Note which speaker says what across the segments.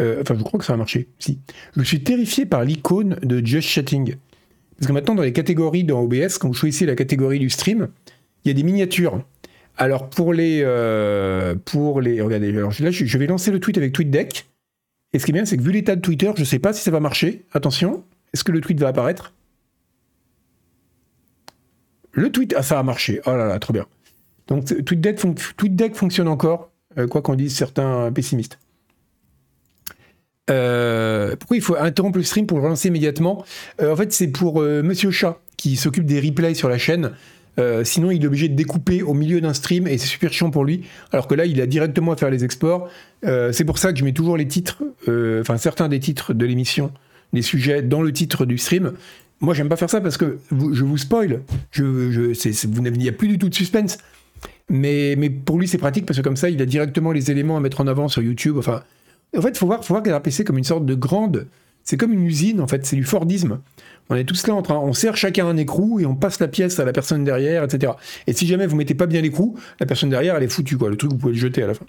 Speaker 1: Euh, enfin, je crois que ça a marché. Si. Je suis terrifié par l'icône de Just Chatting. Parce que maintenant, dans les catégories dans OBS, quand vous choisissez la catégorie du stream, il y a des miniatures. Alors, pour les. euh, pour les regardez, alors là, je vais lancer le tweet avec TweetDeck. Et ce qui est bien, c'est que vu l'état de Twitter, je ne sais pas si ça va marcher. Attention, est-ce que le tweet va apparaître? Le tweet, ah, ça a marché. Oh là là, trop bien. Donc, TweetDeck fonctionne encore, euh, quoi qu'en disent certains pessimistes. Euh, pourquoi il faut interrompre le stream pour le relancer immédiatement? Euh, En fait, c'est pour euh, Monsieur Chat qui s'occupe des replays sur la chaîne. Sinon, il est obligé de découper au milieu d'un stream et c'est super chiant pour lui. Alors que là, il a directement à faire les exports. C'est pour ça que je mets toujours les titres, enfin certains des titres de l'émission, des sujets dans le titre du stream. Moi, j'aime pas faire ça parce que je vous spoil. Je, vous il n'y a plus du tout de suspense. Mais, mais pour lui, c'est pratique parce que comme ça, il a directement les éléments à mettre en avant sur YouTube. Enfin, en fait, faut voir, faut voir Canard PC comme une sorte de grande. C'est comme une usine, en fait. C'est du Fordisme. On est tous là en train. On sert chacun un écrou et on passe la pièce à la personne derrière, etc. Et si jamais vous mettez pas bien l'écrou, la personne derrière, elle est foutue, quoi. Le truc, vous pouvez le jeter à la fin.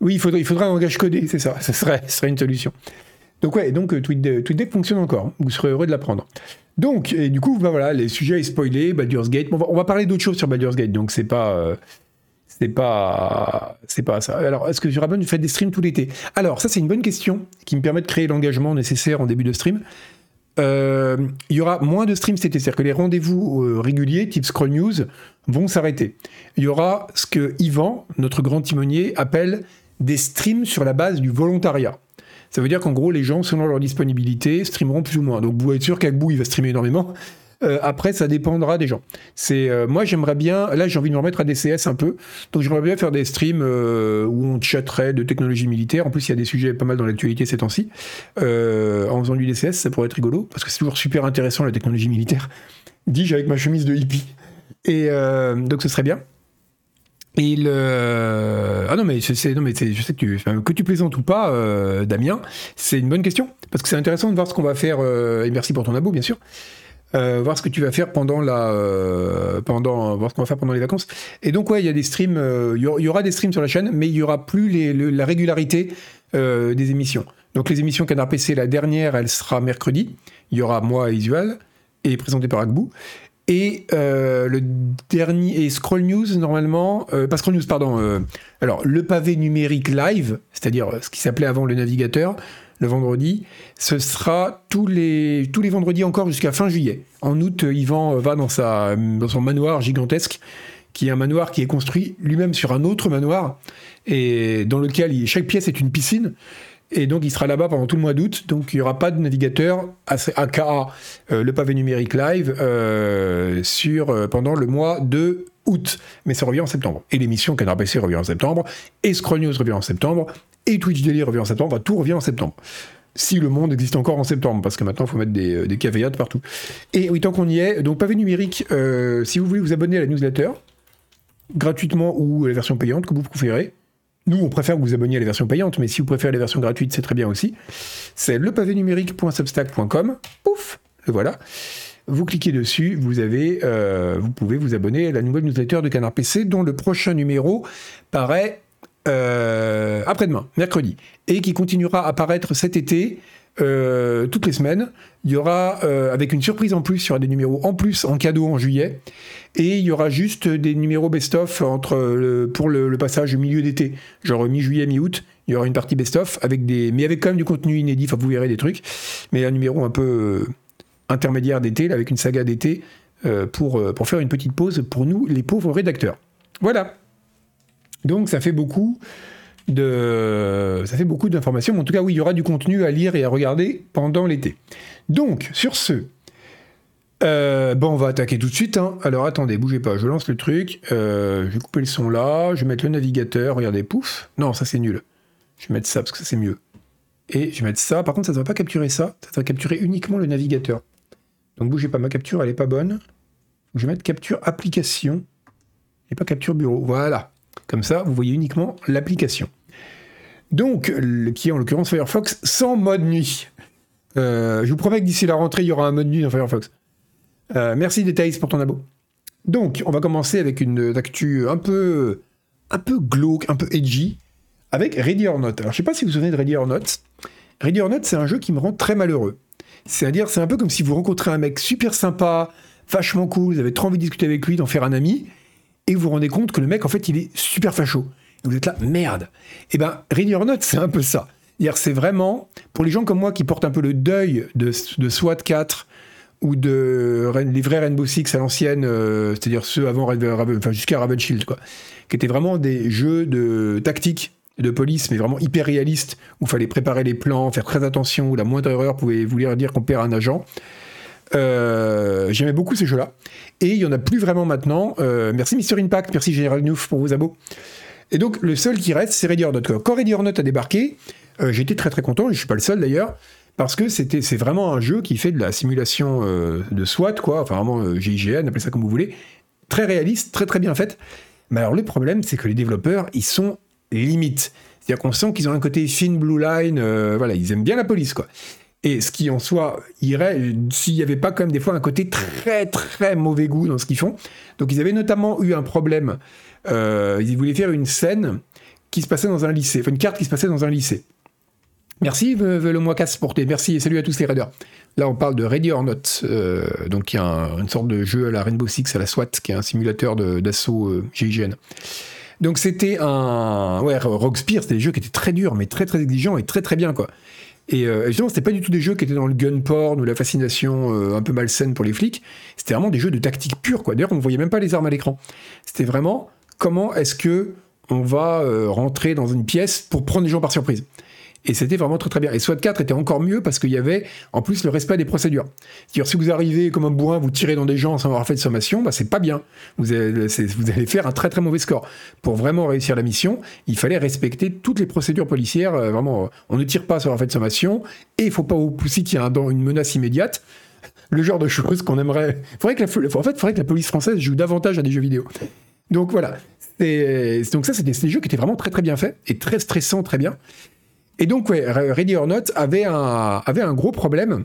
Speaker 1: Oui, il faudrait, il un langage codé, c'est ça. Ça serait, ce serait une solution. Donc, ouais, donc euh, TweetDeck TweetDeck fonctionne encore. Vous serez heureux de l'apprendre. Donc, et du coup, bah voilà, les sujets spoilés, Baldur's Gate. Bon, on, va, on va parler d'autres choses sur Baldur's Gate, donc c'est pas. euh, c'est pas, c'est pas ça. Alors, est-ce que sur Rabon, vous faites des streams tout l'été? Alors, ça, c'est une bonne question qui me permet de créer l'engagement nécessaire en début de stream. Euh, il y aura moins de streams cet été, c'est-à-dire que les rendez-vous euh, réguliers, type Scroll News, vont s'arrêter. Il y aura ce que Yvan, notre grand timonier, appelle des streams sur la base du volontariat. Ça veut dire qu'en gros, les gens, selon leur disponibilité, streameront plus ou moins. Donc, vous pouvez être sûr qu'Agbou, il va streamer énormément? Euh, après, ça dépendra des gens. C'est euh, moi, j'aimerais bien. Là, j'ai envie de me remettre à DCS un peu. Donc, j'aimerais bien faire des streams euh, où on chatterait de technologie militaire. En plus, il y a des sujets pas mal dans l'actualité ces temps-ci. En faisant du DCS, ça pourrait être rigolo parce que c'est toujours super intéressant la technologie militaire. Dis-je avec ma chemise de hippie. Et donc, ce serait bien. Ah non, mais, non, mais je sais que tu, que tu plaisantes ou pas, Damien, c'est une bonne question. Parce que c'est intéressant de voir ce qu'on va faire, et merci pour ton abo, bien sûr, euh, voir ce que tu vas faire pendant la... euh, pendant, voir ce qu'on va faire pendant les vacances. Et donc, ouais, il y a des streams, euh, il y aura- des streams sur la chaîne, mais il y aura plus les, le- la régularité des émissions. Donc, les émissions Canard PC, la dernière, elle sera mercredi. Il y aura moi et Isual, et présenté par Agbou. Et le dernier et Scroll News normalement, pas Scroll News pardon. alors le pavé numérique live, c'est-à-dire ce qui s'appelait avant le navigateur, le vendredi, ce sera tous les tous les vendredis encore jusqu'à fin juillet. En août, euh, Yvan euh, va dans sa dans son manoir gigantesque, qui est un manoir qui est construit lui-même sur un autre manoir et dans lequel chaque pièce est une piscine. Et donc, il sera là-bas pendant tout le mois d'août. Donc, il n'y aura pas de navigateur, aka euh, le pavé numérique live, euh, sur, euh, pendant le mois de août. Mais ça revient en septembre. Et l'émission Canard PC revient en septembre. Et Scroll News revient en septembre. Et Twitch Daily revient en septembre. Tout revient en septembre. Si le monde existe encore en septembre, parce que maintenant, il faut mettre des, euh, des partout. Et oui, tant qu'on y est, donc pavé numérique, euh, si vous voulez vous abonner à la newsletter, gratuitement ou à la version payante, que vous préférez, nous, on préfère que vous abonniez à la version payante, mais si vous préférez la version gratuite, c'est très bien aussi. C'est lepavénumérique.substack.com. Pouf, le voilà. Vous cliquez dessus, euh, vous pouvez vous abonner à la nouvelle newsletter de Canard PC, dont le prochain numéro paraît euh, après-demain, mercredi, et qui continuera à paraître cet été. euh, toutes les semaines, il y aura avec une surprise en plus, il y aura des numéros en plus en cadeau en juillet, et il y aura juste des numéros best-of pour le, le passage au milieu d'été, genre mi-juillet, mi-août. Il y aura une partie best-of avec des, mais avec quand même du contenu inédit. Enfin, vous verrez des trucs, mais un numéro un peu intermédiaire d'été, avec une saga d'été euh, pour euh, pour faire une petite pause pour nous, les pauvres rédacteurs. Voilà. Donc ça fait beaucoup de ça fait beaucoup d'informations. Mais en tout cas, oui, il y aura du contenu à lire et à regarder pendant l'été. Donc sur ce. Euh, bon, on va attaquer tout de suite. hein. Alors attendez, bougez pas, je lance le truc. Je vais couper le son là, je vais mettre le navigateur. Regardez, pouf. Non, ça c'est nul. Je vais mettre ça parce que ça c'est mieux. Et je vais mettre ça. Par contre, ça ne va pas capturer ça. Ça va capturer uniquement le navigateur. Donc bougez pas, ma capture elle est pas bonne. Je vais mettre capture application et pas capture bureau. Voilà. Comme ça, vous voyez uniquement l'application. Donc, le- qui est en l'occurrence Firefox sans mode nuit. Euh, je vous promets que d'ici la rentrée, il y aura un mode nuit dans Firefox. Euh, merci Details pour ton abo. Donc, on va commencer avec une actu un peu, un peu glauque, un peu edgy, avec Ready or Not. Alors je sais pas si vous vous souvenez de Ready or Not. Ready or Not, c'est un jeu qui me rend très malheureux. C'est-à-dire, c'est un peu comme si vous rencontrez un mec super sympa, vachement cool, vous avez trop envie de discuter avec lui, d'en faire un ami, et vous vous rendez compte que le mec, en fait, il est super facho. Et vous êtes là, merde. Eh ben, Ready or Not, c'est un peu ça. C'est vraiment, pour les gens comme moi qui portent un peu le deuil de, de SWAT 4 ou de les vrais Rainbow Six à l'ancienne, euh, c'est-à-dire ceux avant jusqu'à Raven Shield, quoi, qui étaient vraiment des jeux de tactique de police, mais vraiment hyper réalistes, où il fallait préparer les plans, faire très attention, où la moindre erreur pouvait vouloir dire qu'on perd un agent. Euh, j'aimais beaucoup ces jeux-là. Et il n'y en a plus vraiment maintenant. Euh, merci Mister Impact, merci Général Neuf pour vos abos. Et donc le seul qui reste, c'est Ready or Not. Quand Ready or a débarqué, j'étais très très content, je ne suis pas le seul d'ailleurs parce que c'est vraiment un jeu qui fait de la simulation euh, de SWAT, quoi, enfin vraiment euh, GIGN, appelez ça comme vous voulez, très réaliste, très très bien faite. Mais alors le problème, c'est que les développeurs, ils sont limites. C'est-à-dire qu'on sent qu'ils ont un côté fine blue line, euh, voilà, ils aiment bien la police, quoi. Et ce qui en soi irait s'il n'y avait pas quand même des fois un côté très très mauvais goût dans ce qu'ils font. Donc ils avaient notamment eu un problème. ils voulaient faire une scène qui se passait dans un lycée, enfin une carte qui se passait dans un lycée. Merci, le mois casse porté. Merci et salut à tous les raiders. Là, on parle de Ready or Not, euh, donc qui est une sorte de jeu à la Rainbow Six, à la SWAT, qui est un simulateur d'assaut euh, GIGN. Donc c'était un... Ouais, Rogue Spear, c'était des jeux qui étaient très durs, mais très très exigeants et très très bien, quoi. Et euh, justement, c'était pas du tout des jeux qui étaient dans le gun porn ou la fascination euh, un peu malsaine pour les flics. C'était vraiment des jeux de tactique pure, quoi. D'ailleurs, on ne voyait même pas les armes à l'écran. C'était vraiment comment est-ce que on va rentrer dans une pièce pour prendre les gens par surprise? Et c'était vraiment très très bien. Et SWAT 4 était encore mieux parce qu'il y avait en plus le respect des procédures. C'est-à-dire si vous arrivez comme un bourrin, vous tirez dans des gens sans avoir fait de sommation, bah c'est pas bien. Vous allez, faire un très très mauvais score. Pour vraiment réussir la mission, il fallait respecter toutes les procédures policières. Euh, vraiment, on ne tire pas sans avoir fait de sommation et il faut pas aussi qu'il y ait une menace immédiate. Le genre de choses qu'on aimerait. Faudrait que la, en fait, il faudrait que la police française joue davantage à des jeux vidéo. Donc voilà. Donc ça, c'était des jeux qui étaient vraiment très très bien faits et très stressants, très bien. Et donc, ouais, Ready or Not avait un, gros problème.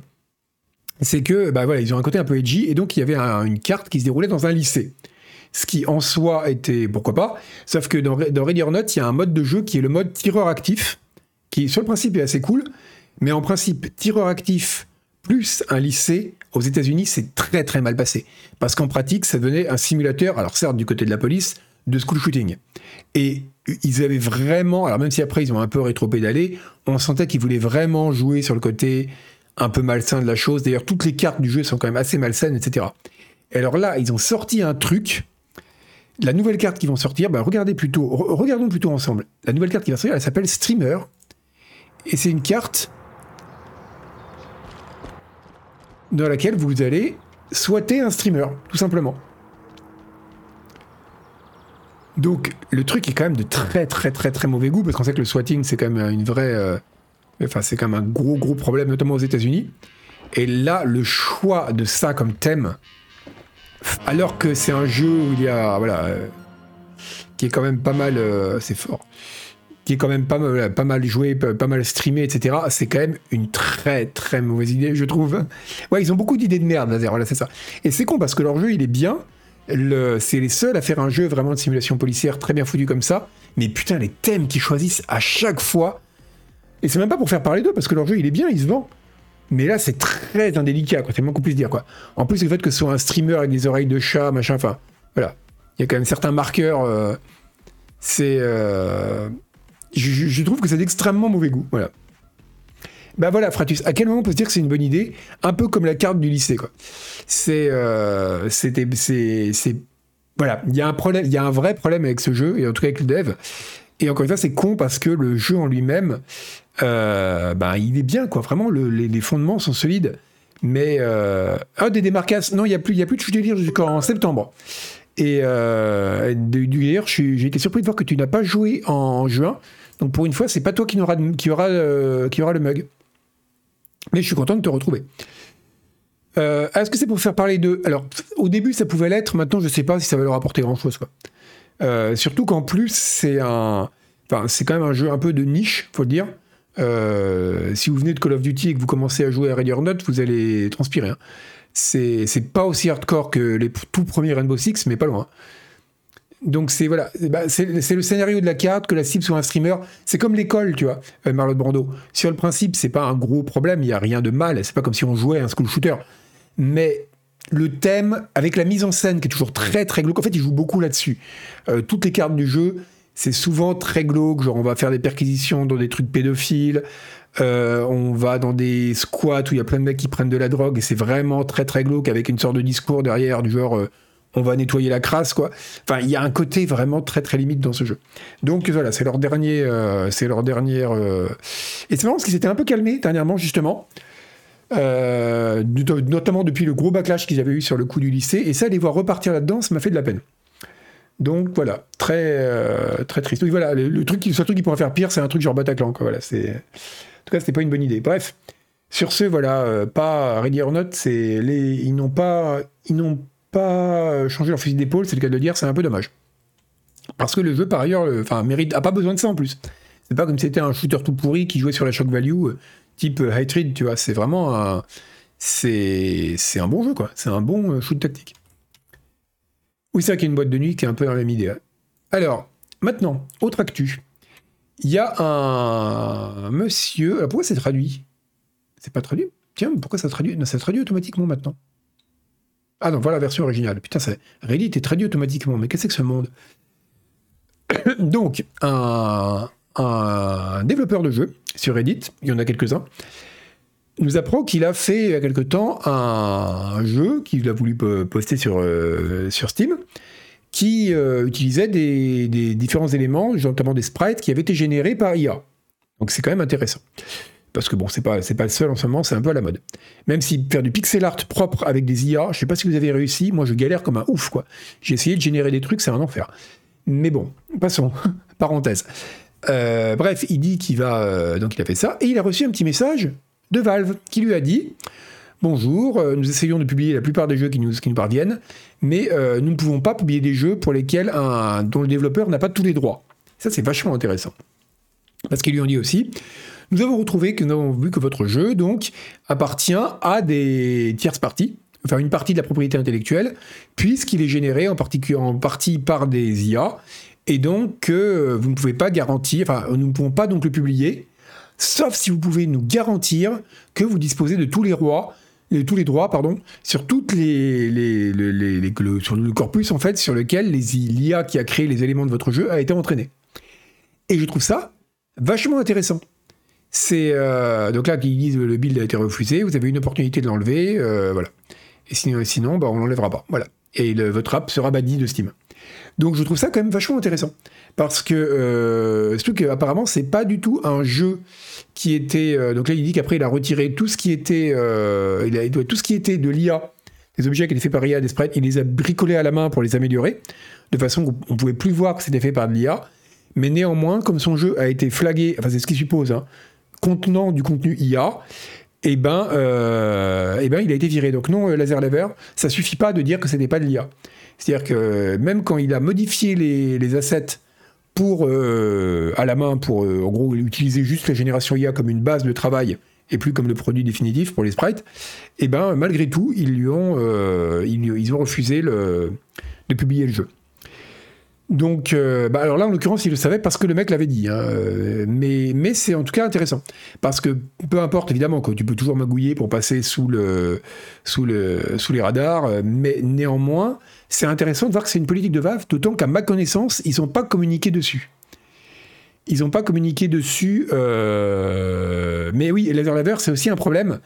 Speaker 1: C'est que, bah voilà, ils ont un côté un peu edgy, et donc il y avait une carte qui se déroulait dans un lycée. Ce qui en soi était pourquoi pas, sauf que dans, Ready or Not, il y a un mode de jeu qui est le mode tireur actif, qui sur le principe est assez cool, mais en principe, tireur actif plus un lycée, aux États-Unis, c'est très très mal passé. Parce qu'en pratique, ça devenait un simulateur, alors certes du côté de la police, de school shooting. Et ils avaient vraiment, alors même si après ils ont un peu rétro-pédalé, on sentait qu'ils voulaient vraiment jouer sur le côté un peu malsain de la chose. D'ailleurs, toutes les cartes du jeu sont quand même assez malsaines, etc. Et alors là, ils ont sorti un truc. La nouvelle carte qui vont sortir, bah regardez plutôt, regardons plutôt ensemble. La nouvelle carte qui va sortir, elle s'appelle Streamer. Et c'est une carte dans laquelle vous allez souhaiter un streamer, tout simplement. Donc le truc est quand même de très très très très mauvais goût parce qu'on sait que le swatting c'est quand même une vraie, euh, enfin c'est quand même un gros gros problème notamment aux États-Unis. Et là le choix de ça comme thème, alors que c'est un jeu où il y a voilà, euh, qui est quand même pas mal, euh, c'est fort, qui est quand même pas mal, pas mal joué, pas mal streamé, etc. C'est quand même une très très mauvaise idée je trouve. Ouais ils ont beaucoup d'idées de merde, voilà c'est ça. Et c'est con parce que leur jeu il est bien c'est les seuls à faire un jeu vraiment de simulation policière très bien foutu comme ça. Mais putain, les thèmes qu'ils choisissent à chaque fois. Et c'est même pas pour faire parler d'eux, parce que leur jeu, il est bien, il se vend. Mais là, c'est très indélicat, quoi. C'est moins qu'on puisse dire, quoi. En plus, le fait que ce soit un streamer avec des oreilles de chat, machin, enfin, voilà. Il y a quand même certains marqueurs. Euh, c'est. Euh, je, trouve que c'est d'extrêmement mauvais goût, voilà. Bah voilà, Fratus, à quel moment on peut se dire que c'est une bonne idée Un peu comme la carte du lycée, quoi? C'est, euh, c'était, c'est, voilà, il y a un problème, il y a un vrai problème avec ce jeu et en tout cas avec le dev. Et encore une fois, c'est con parce que le jeu en lui-même, euh, bah, il est bien, quoi. Vraiment, les, fondements sont solides. Mais ah, des démarcages, non, il y a plus, y a plus de chute de lire jusqu'en septembre. Et euh, d'ailleurs, j'ai été surpris de voir que tu n'as pas joué en juin. Donc pour une fois, c'est pas toi qui aura, qui aura, qui aura le mug. Mais je suis content de te retrouver. Euh, est-ce que c'est pour faire parler d'eux? Alors, au début, ça pouvait l'être. Maintenant, je ne sais pas si ça va leur apporter grand-chose. Euh, surtout qu'en plus, c'est un... Enfin, c'est quand même un jeu un peu de niche, faut le dire. Euh, si vous venez de Call of Duty et que vous commencez à jouer à Ready or Not, vous allez transpirer. Hein. C'est pas aussi hardcore que les tout premiers Rainbow Six, mais pas loin. Donc c'est voilà, bah, c'est le scénario de la carte que la cible soit un streamer. C'est comme l'école, tu vois, euh, Marlotte Brando. Sur le principe, c'est pas un gros problème, il y a rien de mal. C'est pas comme si on jouait à un school shooter. Mais le thème, avec la mise en scène qui est toujours très très glauque, en fait, il joue beaucoup là-dessus. Euh, toutes les cartes du jeu, c'est souvent très glauque. Genre, on va faire des perquisitions dans des trucs pédophiles. Euh, on va dans des squats où il y a plein de mecs qui prennent de la drogue et c'est vraiment très très glauque avec une sorte de discours derrière du genre on va nettoyer la crasse, quoi. Enfin, il y a un côté vraiment très très limite dans ce jeu. Donc voilà, c'est leur dernier, euh, c'est leur dernière. Euh, et c'est marrant parce qu'ils s'étaient un peu calmés dernièrement justement. Euh, notamment depuis le gros backlash qu'ils avaient eu sur le coup du lycée, et ça, les voir repartir là-dedans, ça m'a fait de la peine. Donc voilà, très très triste. Voilà, le, truc, le seul truc qui pourrait faire pire, c'est un truc genre Bataclan. Quoi. Voilà, c'est, en tout cas, c'était pas une bonne idée. Bref, sur ce, voilà, pas Ready or Not, c'est les, ils n'ont pas, ils n'ont pas euh, changer leur fusil d'épaule, c'est le cas de le dire, c'est un peu dommage. Parce que le jeu, par ailleurs, enfin, mérite, a pas besoin de ça en plus. C'est pas comme si c'était un shooter tout pourri qui jouait sur la shock value, euh, type euh, Hatred, tu vois. C'est vraiment un. C'est, un bon jeu, quoi. C'est un bon shoot tactique. Oui, c'est vrai qu'il y a une boîte de nuit qui est un peu dans la même idée. Alors, maintenant, autre actu. Il y a un monsieur. Alors pourquoi c'est traduit? C'est pas traduit? Tiens, pourquoi ça traduit? Non, ça traduit automatiquement maintenant. Ah non, voilà la version originale. Putain, ça, Reddit est traduit automatiquement. Mais qu'est-ce que ce monde Donc, un, développeur de jeux sur Reddit, il y en a quelques-uns, nous apprend qu'il a fait il y a quelque temps un jeu qu'il a voulu poster sur, euh, sur Steam qui euh, utilisait des, différents éléments, notamment des sprites qui avaient été générés par IA. Donc c'est quand même intéressant parce que bon, c'est pas, pas le seul en ce moment, c'est un peu à la mode. Même si faire du pixel art propre avec des IA, je sais pas si vous avez réussi, moi je galère comme un ouf, quoi. J'ai essayé de générer des trucs, c'est un enfer. Mais bon, passons, parenthèse. Euh, bref, il dit qu'il va, euh, donc il a fait ça, et il a reçu un petit message de Valve qui lui a dit Bonjour, euh, nous essayons de publier la plupart des jeux qui nous, qui nous parviennent, mais nous ne pouvons pas publier des jeux pour lesquels un, dont le développeur n'a pas tous les droits. Ça, c'est vachement intéressant. Parce qu'ils lui ont dit aussi nous avons retrouvé que nous avons vu que votre jeu donc appartient à des tierces parties, enfin une partie de la propriété intellectuelle, puisqu'il est généré en, en partie par des IA, et donc que euh, vous ne pouvez pas garantir, enfin nous ne pouvons pas donc le publier, sauf si vous pouvez nous garantir que vous disposez de tous les droits, tous les droits, pardon, sur toutes les, le, sur le corpus en fait sur lequel l'IA qui a créé les éléments de votre jeu a été entraîné. Et je trouve ça vachement intéressant. C'est euh, donc là qu'ils disent le build a été refusé, vous avez une opportunité de l'enlever, euh, voilà. Et sinon, sinon bah, on l'enlèvera pas, voilà. Et votre app sera banni de Steam. Donc je trouve ça quand même vachement intéressant parce que euh, surtout qu'apparemment c'est pas du tout un jeu qui était euh, donc là il dit qu'après il a retiré tout ce qui était tout ce qui était de l'IA des objets qui étaient faits par IA des sprites il les a bricolés à la main pour les améliorer de façon qu'on pouvait plus voir que c'était fait par l'IA mais néanmoins comme son jeu a été flagué enfin c'est ce qu'il suppose hein, contenant du contenu IA, eh ben, euh, eh ben, il a été viré. Donc non, euh, Laser Lever, ça suffit pas de dire que ce n'était pas de l'IA. C'est-à-dire que même quand il a modifié les, assets pour, euh, à la main pour, en gros, utiliser juste la génération IA comme une base de travail et plus comme le produit définitif pour les sprites, eh ben, malgré tout, ils, lui ont, ils, ont refusé de publier le jeu. Donc, euh, bah alors là, en l'occurrence, il le savait parce que le mec l'avait dit. Hein, euh, mais mais c'est en tout cas intéressant. Parce que peu importe, évidemment, que tu peux toujours magouiller pour passer sous, le, sous, le, sous les radars. Euh, mais néanmoins, c'est intéressant de voir que c'est une politique de Valve, d'autant qu'à ma connaissance, ils n'ont pas communiqué dessus. Ils n'ont pas communiqué dessus. mais oui, Laser Laver, c'est aussi un problème.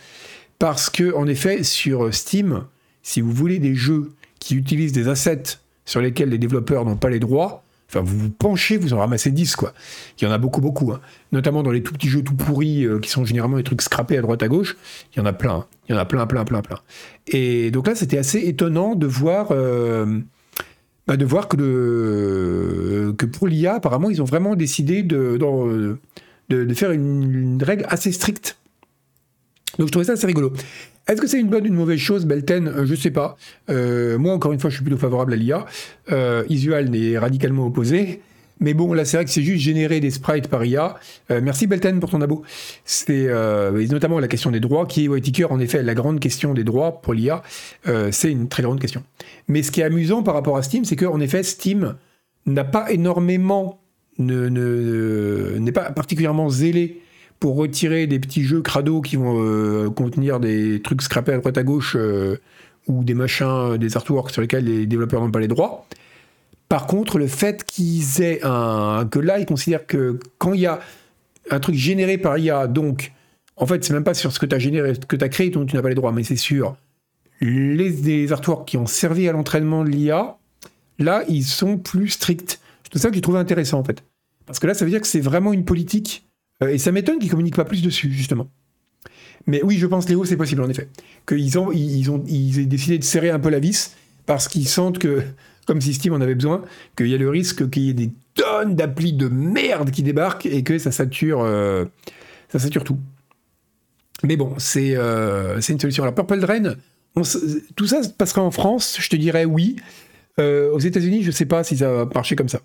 Speaker 1: Parce que, en effet, sur Steam, si vous voulez des jeux qui utilisent des assets sur lesquels les développeurs n'ont pas les droits, enfin vous vous penchez, vous en ramassez 10 quoi. Il y en a beaucoup beaucoup, hein. notamment dans les tout petits jeux tout pourris euh, qui sont généralement des trucs scrappés à droite à gauche, il y en a plein, hein. il y en a plein plein plein plein. Et donc là c'était assez étonnant de voir euh, bah, que, pour l'IA apparemment ils ont vraiment décidé de, faire une règle assez stricte. Donc je trouvais ça assez rigolo. Est-ce que c'est une bonne ou une mauvaise chose, Belten? Euh, Je ne sais pas. Euh, moi, encore une fois, je suis plutôt favorable à l'IA. Euh, Isual est radicalement opposé. Mais bon, là, c'est vrai que c'est juste générer des sprites par IA. Euh, merci Belten pour ton abo. C'est notamment la question des droits, qui est Whitaker, en effet, la grande question des droits pour l'IA. c'est une très grande question. Mais ce qui est amusant par rapport à Steam, c'est qu'en effet, Steam n'a pas énormément, n'est pas particulièrement zélé pour retirer des petits jeux crado qui vont euh, contenir des trucs scrappés à droite à gauche euh, ou des machins, des artworks sur lesquels les développeurs n'ont pas les droits. Par contre, le fait qu'ils aient un. que là, ils considèrent que quand il y a un truc généré par IA, donc, en fait, c'est même pas sur ce que tu as généré, que tu as créé dont tu n'as pas les droits, mais c'est sur les, les artworks qui ont servi à l'entraînement de l'IA, là, ils sont plus stricts. C'est tout ça que j'ai trouvé intéressant, en fait. Parce que là, ça veut dire que c'est vraiment une politique euh, et ça m'étonne qu'ils communiquent pas plus dessus, justement. Mais oui, je pense, Léo, c'est possible, en effet. Qu'ils ont, ils ont, décidé de serrer un peu la vis parce qu'ils sentent que, comme si Steam en avait besoin, qu'il y a le risque qu'il y ait des tonnes d'applis de merde qui débarquent et que ça sature, euh, ça sature tout. Mais bon, c'est euh, une solution. Alors, Purple Drain, tout ça passerait en France, je te dirais oui. aux États-Unis, je ne sais pas si ça va marcher comme ça.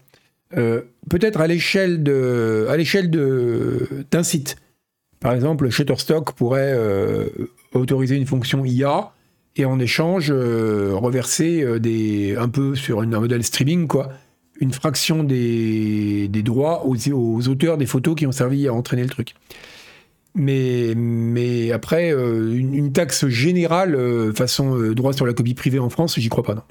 Speaker 1: Euh, peut-être à l'échelle de, à l'échelle d'un site. Par exemple, Shutterstock pourrait euh, autoriser une fonction IA et en échange euh, reverser des, un peu sur un modèle streaming quoi, une fraction des, des droits aux, aux, auteurs des photos qui ont servi à entraîner le truc. Mais, mais après, une, une, taxe générale façon droit sur la copie privée en France, j'y crois pas non.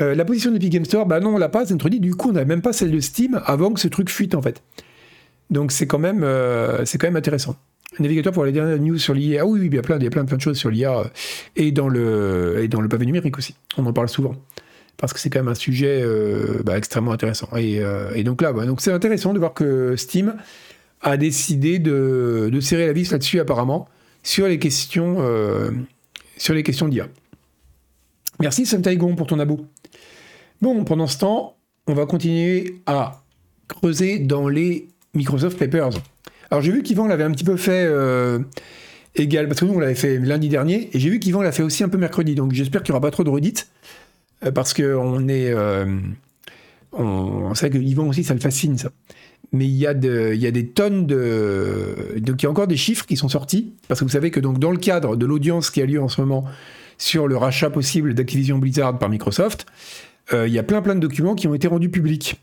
Speaker 1: Euh, la position d'Epic Game Store, bah non, on l'a pas introduit. Du coup, on n'a même pas celle de Steam avant que ce truc fuite en fait. Donc c'est quand même, euh, c'est quand même intéressant. navigateur pour les dernières news sur l'IA. Ah oui, il y a plein, il y a plein, plein de choses sur l'IA euh, et dans le et pavé numérique aussi. On en parle souvent parce que c'est quand même un sujet bah, extrêmement intéressant. Et, donc là, c'est intéressant de voir que Steam a décidé de, de serrer la vis là-dessus apparemment sur les questions sur les questions d'IA. Merci Sam Taigon pour ton abo. Bon, pendant ce temps, on va continuer à creuser dans les Microsoft Papers. Alors j'ai vu qu'Yvan l'avait un petit peu fait euh, égal, parce que nous on l'avait fait lundi dernier, et j'ai vu qu'Yvan l'a fait aussi un peu mercredi, donc j'espère qu'il n'y aura pas trop de redites, euh, parce qu'on est... Euh, on, sait que Yvan aussi ça le fascine ça. Mais il y, a il y a des tonnes de... Donc il y a encore des chiffres qui sont sortis, parce que vous savez que donc dans le cadre de l'audience qui a lieu en ce moment sur le rachat possible d'Activision Blizzard par Microsoft, il y a plein plein de documents qui ont été rendus publics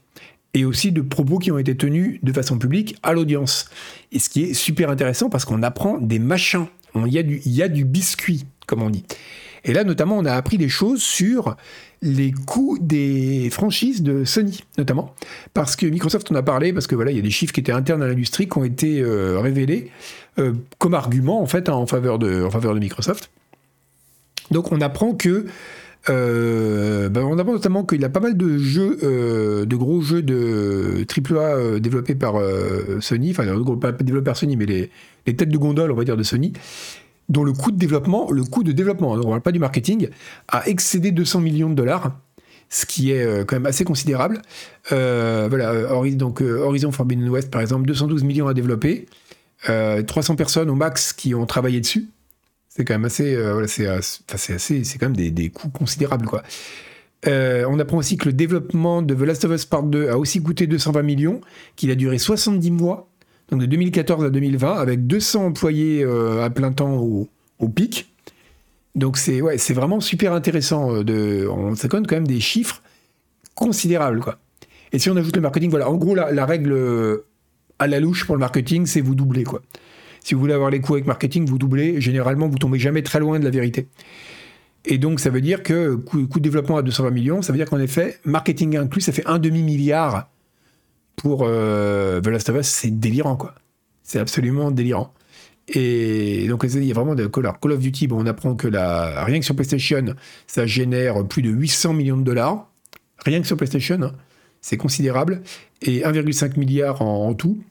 Speaker 1: et aussi de propos qui ont été tenus de façon publique à l'audience. Et ce qui est super intéressant parce qu'on apprend des machins. Il y, y a du biscuit, comme on dit. Et là, notamment, on a appris des choses sur les coûts des franchises de Sony, notamment. Parce que Microsoft en a parlé, parce que voilà, il y a des chiffres qui étaient internes à l'industrie qui ont été euh, révélés euh, comme argument, en fait, en, faveur de, en faveur de Microsoft. Donc on apprend que euh, notamment qu'il a pas mal de jeux, euh, de gros jeux de AAA euh, développés par Sony, enfin pas développés par Sony, mais les, têtes de gondole, on va dire, de Sony, dont le coût de développement, le coût de développement, on ne parle pas du marketing, a excédé 200 millions de dollars, ce qui est quand même assez considérable. voilà, Horizon, Forbidden West, par exemple, 212 millions à développer, 300 personnes au max qui ont travaillé dessus c'est quand même assez, euh, c'est, assez, c'est quand même des, coûts considérables, quoi. Euh, on apprend aussi que le développement de The Last of Us Part 2 a aussi coûté 220 millions, qu'il a duré 70 mois, donc de 2014 à 2020, avec 200 employés euh, à plein temps au, pic. Donc c'est ouais, c'est vraiment super intéressant. De, on, ça quand même des chiffres considérables, quoi. Et si on ajoute le marketing, voilà, en gros la, la règle à la louche pour le marketing, c'est vous doubler, quoi. Si vous voulez avoir les coûts avec marketing, vous doublez. Généralement, vous tombez jamais très loin de la vérité. Et donc, ça veut dire que coût, de développement à 220 millions, ça veut dire qu'en effet, marketing inclus, ça fait un demi-milliard pour euh, The Last of Us. C'est délirant, quoi. C'est absolument délirant. Et donc, il y a vraiment de Call of Duty, bon, on apprend que la, rien que sur PlayStation, ça génère plus de 800 millions de dollars. Rien que sur PlayStation, hein. c'est considérable. Et 1,5 milliard en, tout.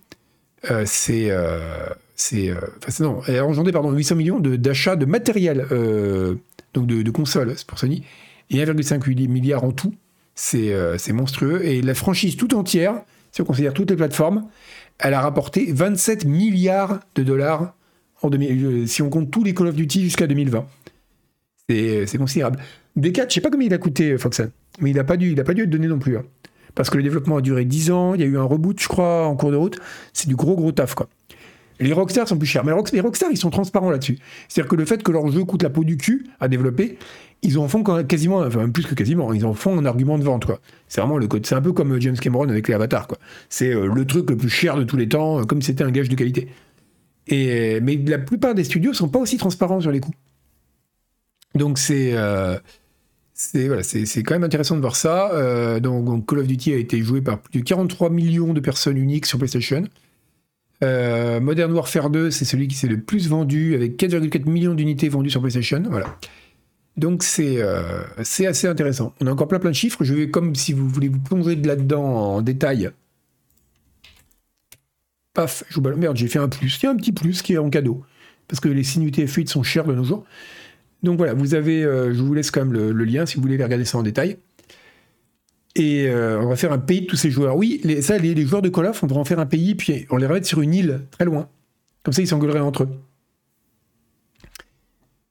Speaker 1: Euh, c'est. Euh, c'est euh, non, elle a engendré pardon, 800 millions d'achats de, matériel, donc de, consoles pour Sony, et 1,5 milliard en tout. Euh, c'est monstrueux. Et la franchise tout entière, si on considère toutes les plateformes, elle a rapporté 27 milliards de dollars en si on compte tous les Call of Duty jusqu'à 2020. C'est considérable. D4, je sais pas combien il a coûté, Foxen, mais il n'a pas, dû, a pas dû être donné non plus. Hein. Parce que le développement a duré 10 ans, il y a eu un reboot, je crois, en cours de route. C'est du gros, gros taf, quoi. Les Rockstar sont plus chers. Mais les Rockstar, ils sont transparents là-dessus. C'est-à-dire que le fait que leur jeu coûte la peau du cul à développer, ils en font quasiment, enfin même plus que quasiment, ils en font un argument de vente. C'est vraiment le code. C'est un peu comme James Cameron avec les avatars. C'est euh, le truc le plus cher de tous les temps, euh, comme si c'était un gage de qualité. Et, mais la plupart des studios sont pas aussi transparents sur les coûts. Donc c'est. Euh, c'est quand même intéressant de voir ça. donc, Call of Duty a été joué par plus de 43 millions de personnes uniques sur PlayStation. Modern Warfare 2, c'est celui qui s'est le plus vendu, avec 4,4 millions d'unités vendues sur PlayStation. Voilà. Donc euh, c'est assez intéressant. On a encore plein plein de chiffres. Je vais, comme si vous voulez vous plonger de là-dedans en détail. Paf, je vous Merde, j'ai fait un plus. Il y a un petit plus qui est en cadeau. Parce que les signes UTF-8 sont chers de nos jours. Donc voilà, vous avez, euh, je vous laisse quand même le, lien si vous voulez regarder ça en détail. Et euh, on va faire un pays de tous ces joueurs. Oui, les, ça, les, joueurs de Call of, on devrait en faire un pays, puis on les remettre sur une île, très loin. Comme ça, ils s'engueuleraient entre eux.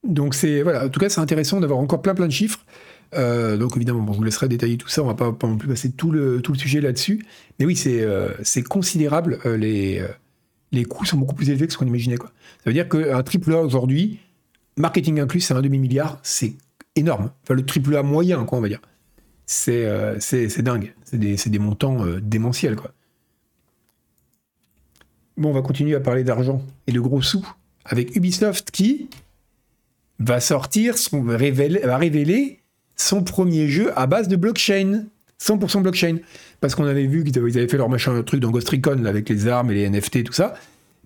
Speaker 1: Donc c'est voilà, en tout cas c'est intéressant d'avoir encore plein plein de chiffres. Euh, donc évidemment, bon, je vous laisserai détailler tout ça, on va pas, non plus passer tout le, tout le sujet là-dessus. Mais oui, c'est euh, considérable, euh, les, les coûts sont beaucoup plus élevés que ce qu'on imaginait. Ça veut dire qu'un triple aujourd'hui, marketing inclus, c'est un demi-milliard, c'est énorme. Enfin le triple moyen, quoi, on va dire. C'est c'est dingue, c'est des, des, montants démentiels. Quoi. Bon, on va continuer à parler d'argent et de gros sous avec Ubisoft qui, va sortir, son, révéler, va révéler son premier jeu à base de blockchain. 100% blockchain. Parce qu'on avait vu qu'ils avaient fait leur machin truc dans Ghost Recon avec les armes et les NFT tout ça,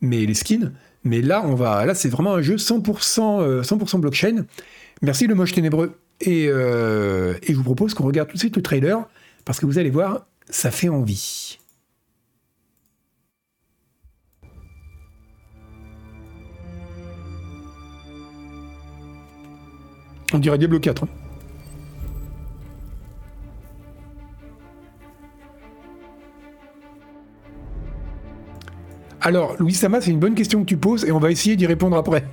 Speaker 1: mais les skins. Mais là, on va, là, c'est vraiment un jeu 100%, 100 euh, blockchain. Merci le moche ténébreux. Et, euh, et je vous propose qu'on regarde tout de suite le trailer parce que vous allez voir, ça fait envie. On dirait Diablo 4. Hein. Alors, Louis Sama, c'est une bonne question que tu poses et on va essayer d'y répondre après.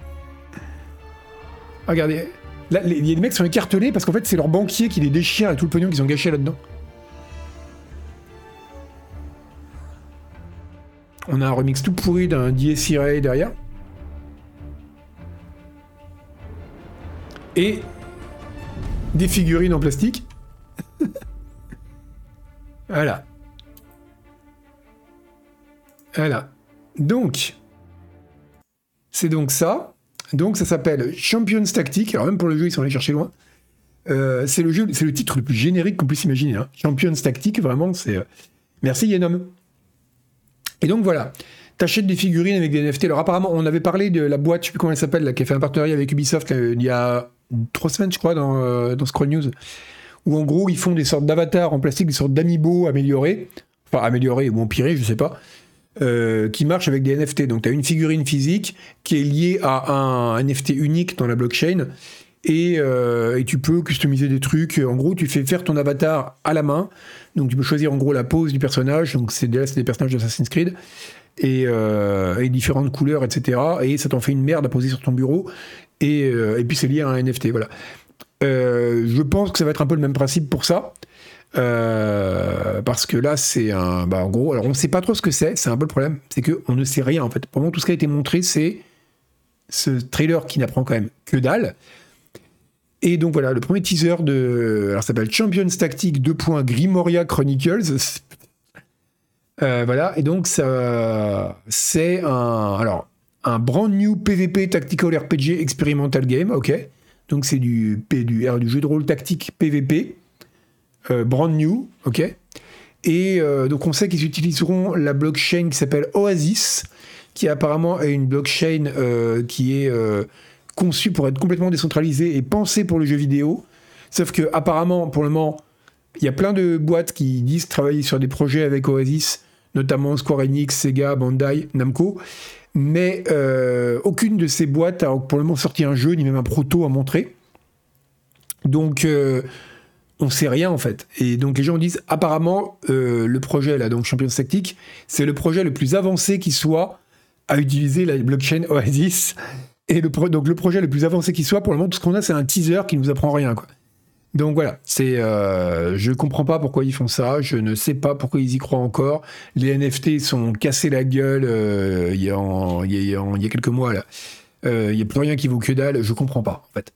Speaker 1: Regardez, il y a des mecs qui sont écartelés parce qu'en fait, c'est leur banquier qui les déchire et tout le pognon qu'ils ont gâché là-dedans. On a un remix tout pourri d'un DSI Ray derrière. et des figurines en plastique. voilà. Voilà. Donc, c'est donc ça. Donc, ça s'appelle Champions Tactique. Alors, même pour le jeu, ils sont allés chercher loin. Euh, c'est le titre le plus générique qu'on puisse imaginer. Hein. Champions Tactique, vraiment, c'est. Euh, merci Yenom. Et donc voilà. T'achètes des figurines avec des NFT. Alors apparemment, on avait parlé de la boîte, je sais plus comment elle s'appelle, qui a fait un partenariat avec Ubisoft il y a trois semaines, je crois, dans, euh, dans Scroll News, où en gros, ils font des sortes d'avatars en plastique, des sortes d'amiibo améliorés, enfin améliorés ou empirés, je sais pas, euh, qui marchent avec des NFT. Donc, tu as une figurine physique qui est liée à un NFT unique dans la blockchain. Et, euh, et, tu peux customiser des trucs. En gros, tu fais faire ton avatar à la main. Donc, tu peux choisir en gros la pose du personnage. Donc, c'est des, personnages d'Assassin's Creed. Et, euh, et, différentes couleurs, etc. Et ça t'en fait une merde à poser sur ton bureau. Euh, et, puis c'est lié à un NFT, voilà. Je pense que ça va être un peu le même principe pour ça. Euh, parce que là, c'est un. Bah, en gros, alors on ne sait pas trop ce que c'est, c'est un peu le problème, c'est qu'on ne sait rien en fait. Moi, tout ce qui a été montré, c'est ce trailer qui n'apprend quand même que dalle. Et donc voilà, le premier teaser de. Alors ça s'appelle Champions Tactics 2. Grimoria Chronicles. voilà, et donc ça. C'est un. Alors, un brand new PVP Tactical RPG Experimental Game, ok. Donc c'est du, du, du, jeu de rôle tactique PVP, euh, brand new, ok? Et euh, donc on sait qu'ils utiliseront la blockchain qui s'appelle Oasis, qui apparemment est une blockchain euh, qui est conçue pour être complètement décentralisée et pensée pour le jeu vidéo. Sauf que apparemment, pour le moment, il y a plein de boîtes qui disent travailler sur des projets avec Oasis, notamment Square Enix, Sega, Bandai, Namco mais euh, aucune de ces boîtes a pour le moment sorti un jeu, ni même un proto à montrer. Donc, euh, on sait rien en fait. Et donc, les gens disent apparemment, euh, le projet là, donc Champions Tactique, c'est le projet le plus avancé qui soit à utiliser la blockchain Oasis. Et donc, le projet le plus avancé qui soit, pour le moment, tout ce qu'on a, c'est un teaser qui nous apprend rien. Quoi. Donc voilà, c'est, euh, je comprends pas pourquoi ils font ça, je ne sais pas pourquoi ils y croient encore. Les NFT sont cassés la gueule euh, il, y a quelques mois là. Il n'y a plus rien qui vaut que dalle, je comprends pas en fait.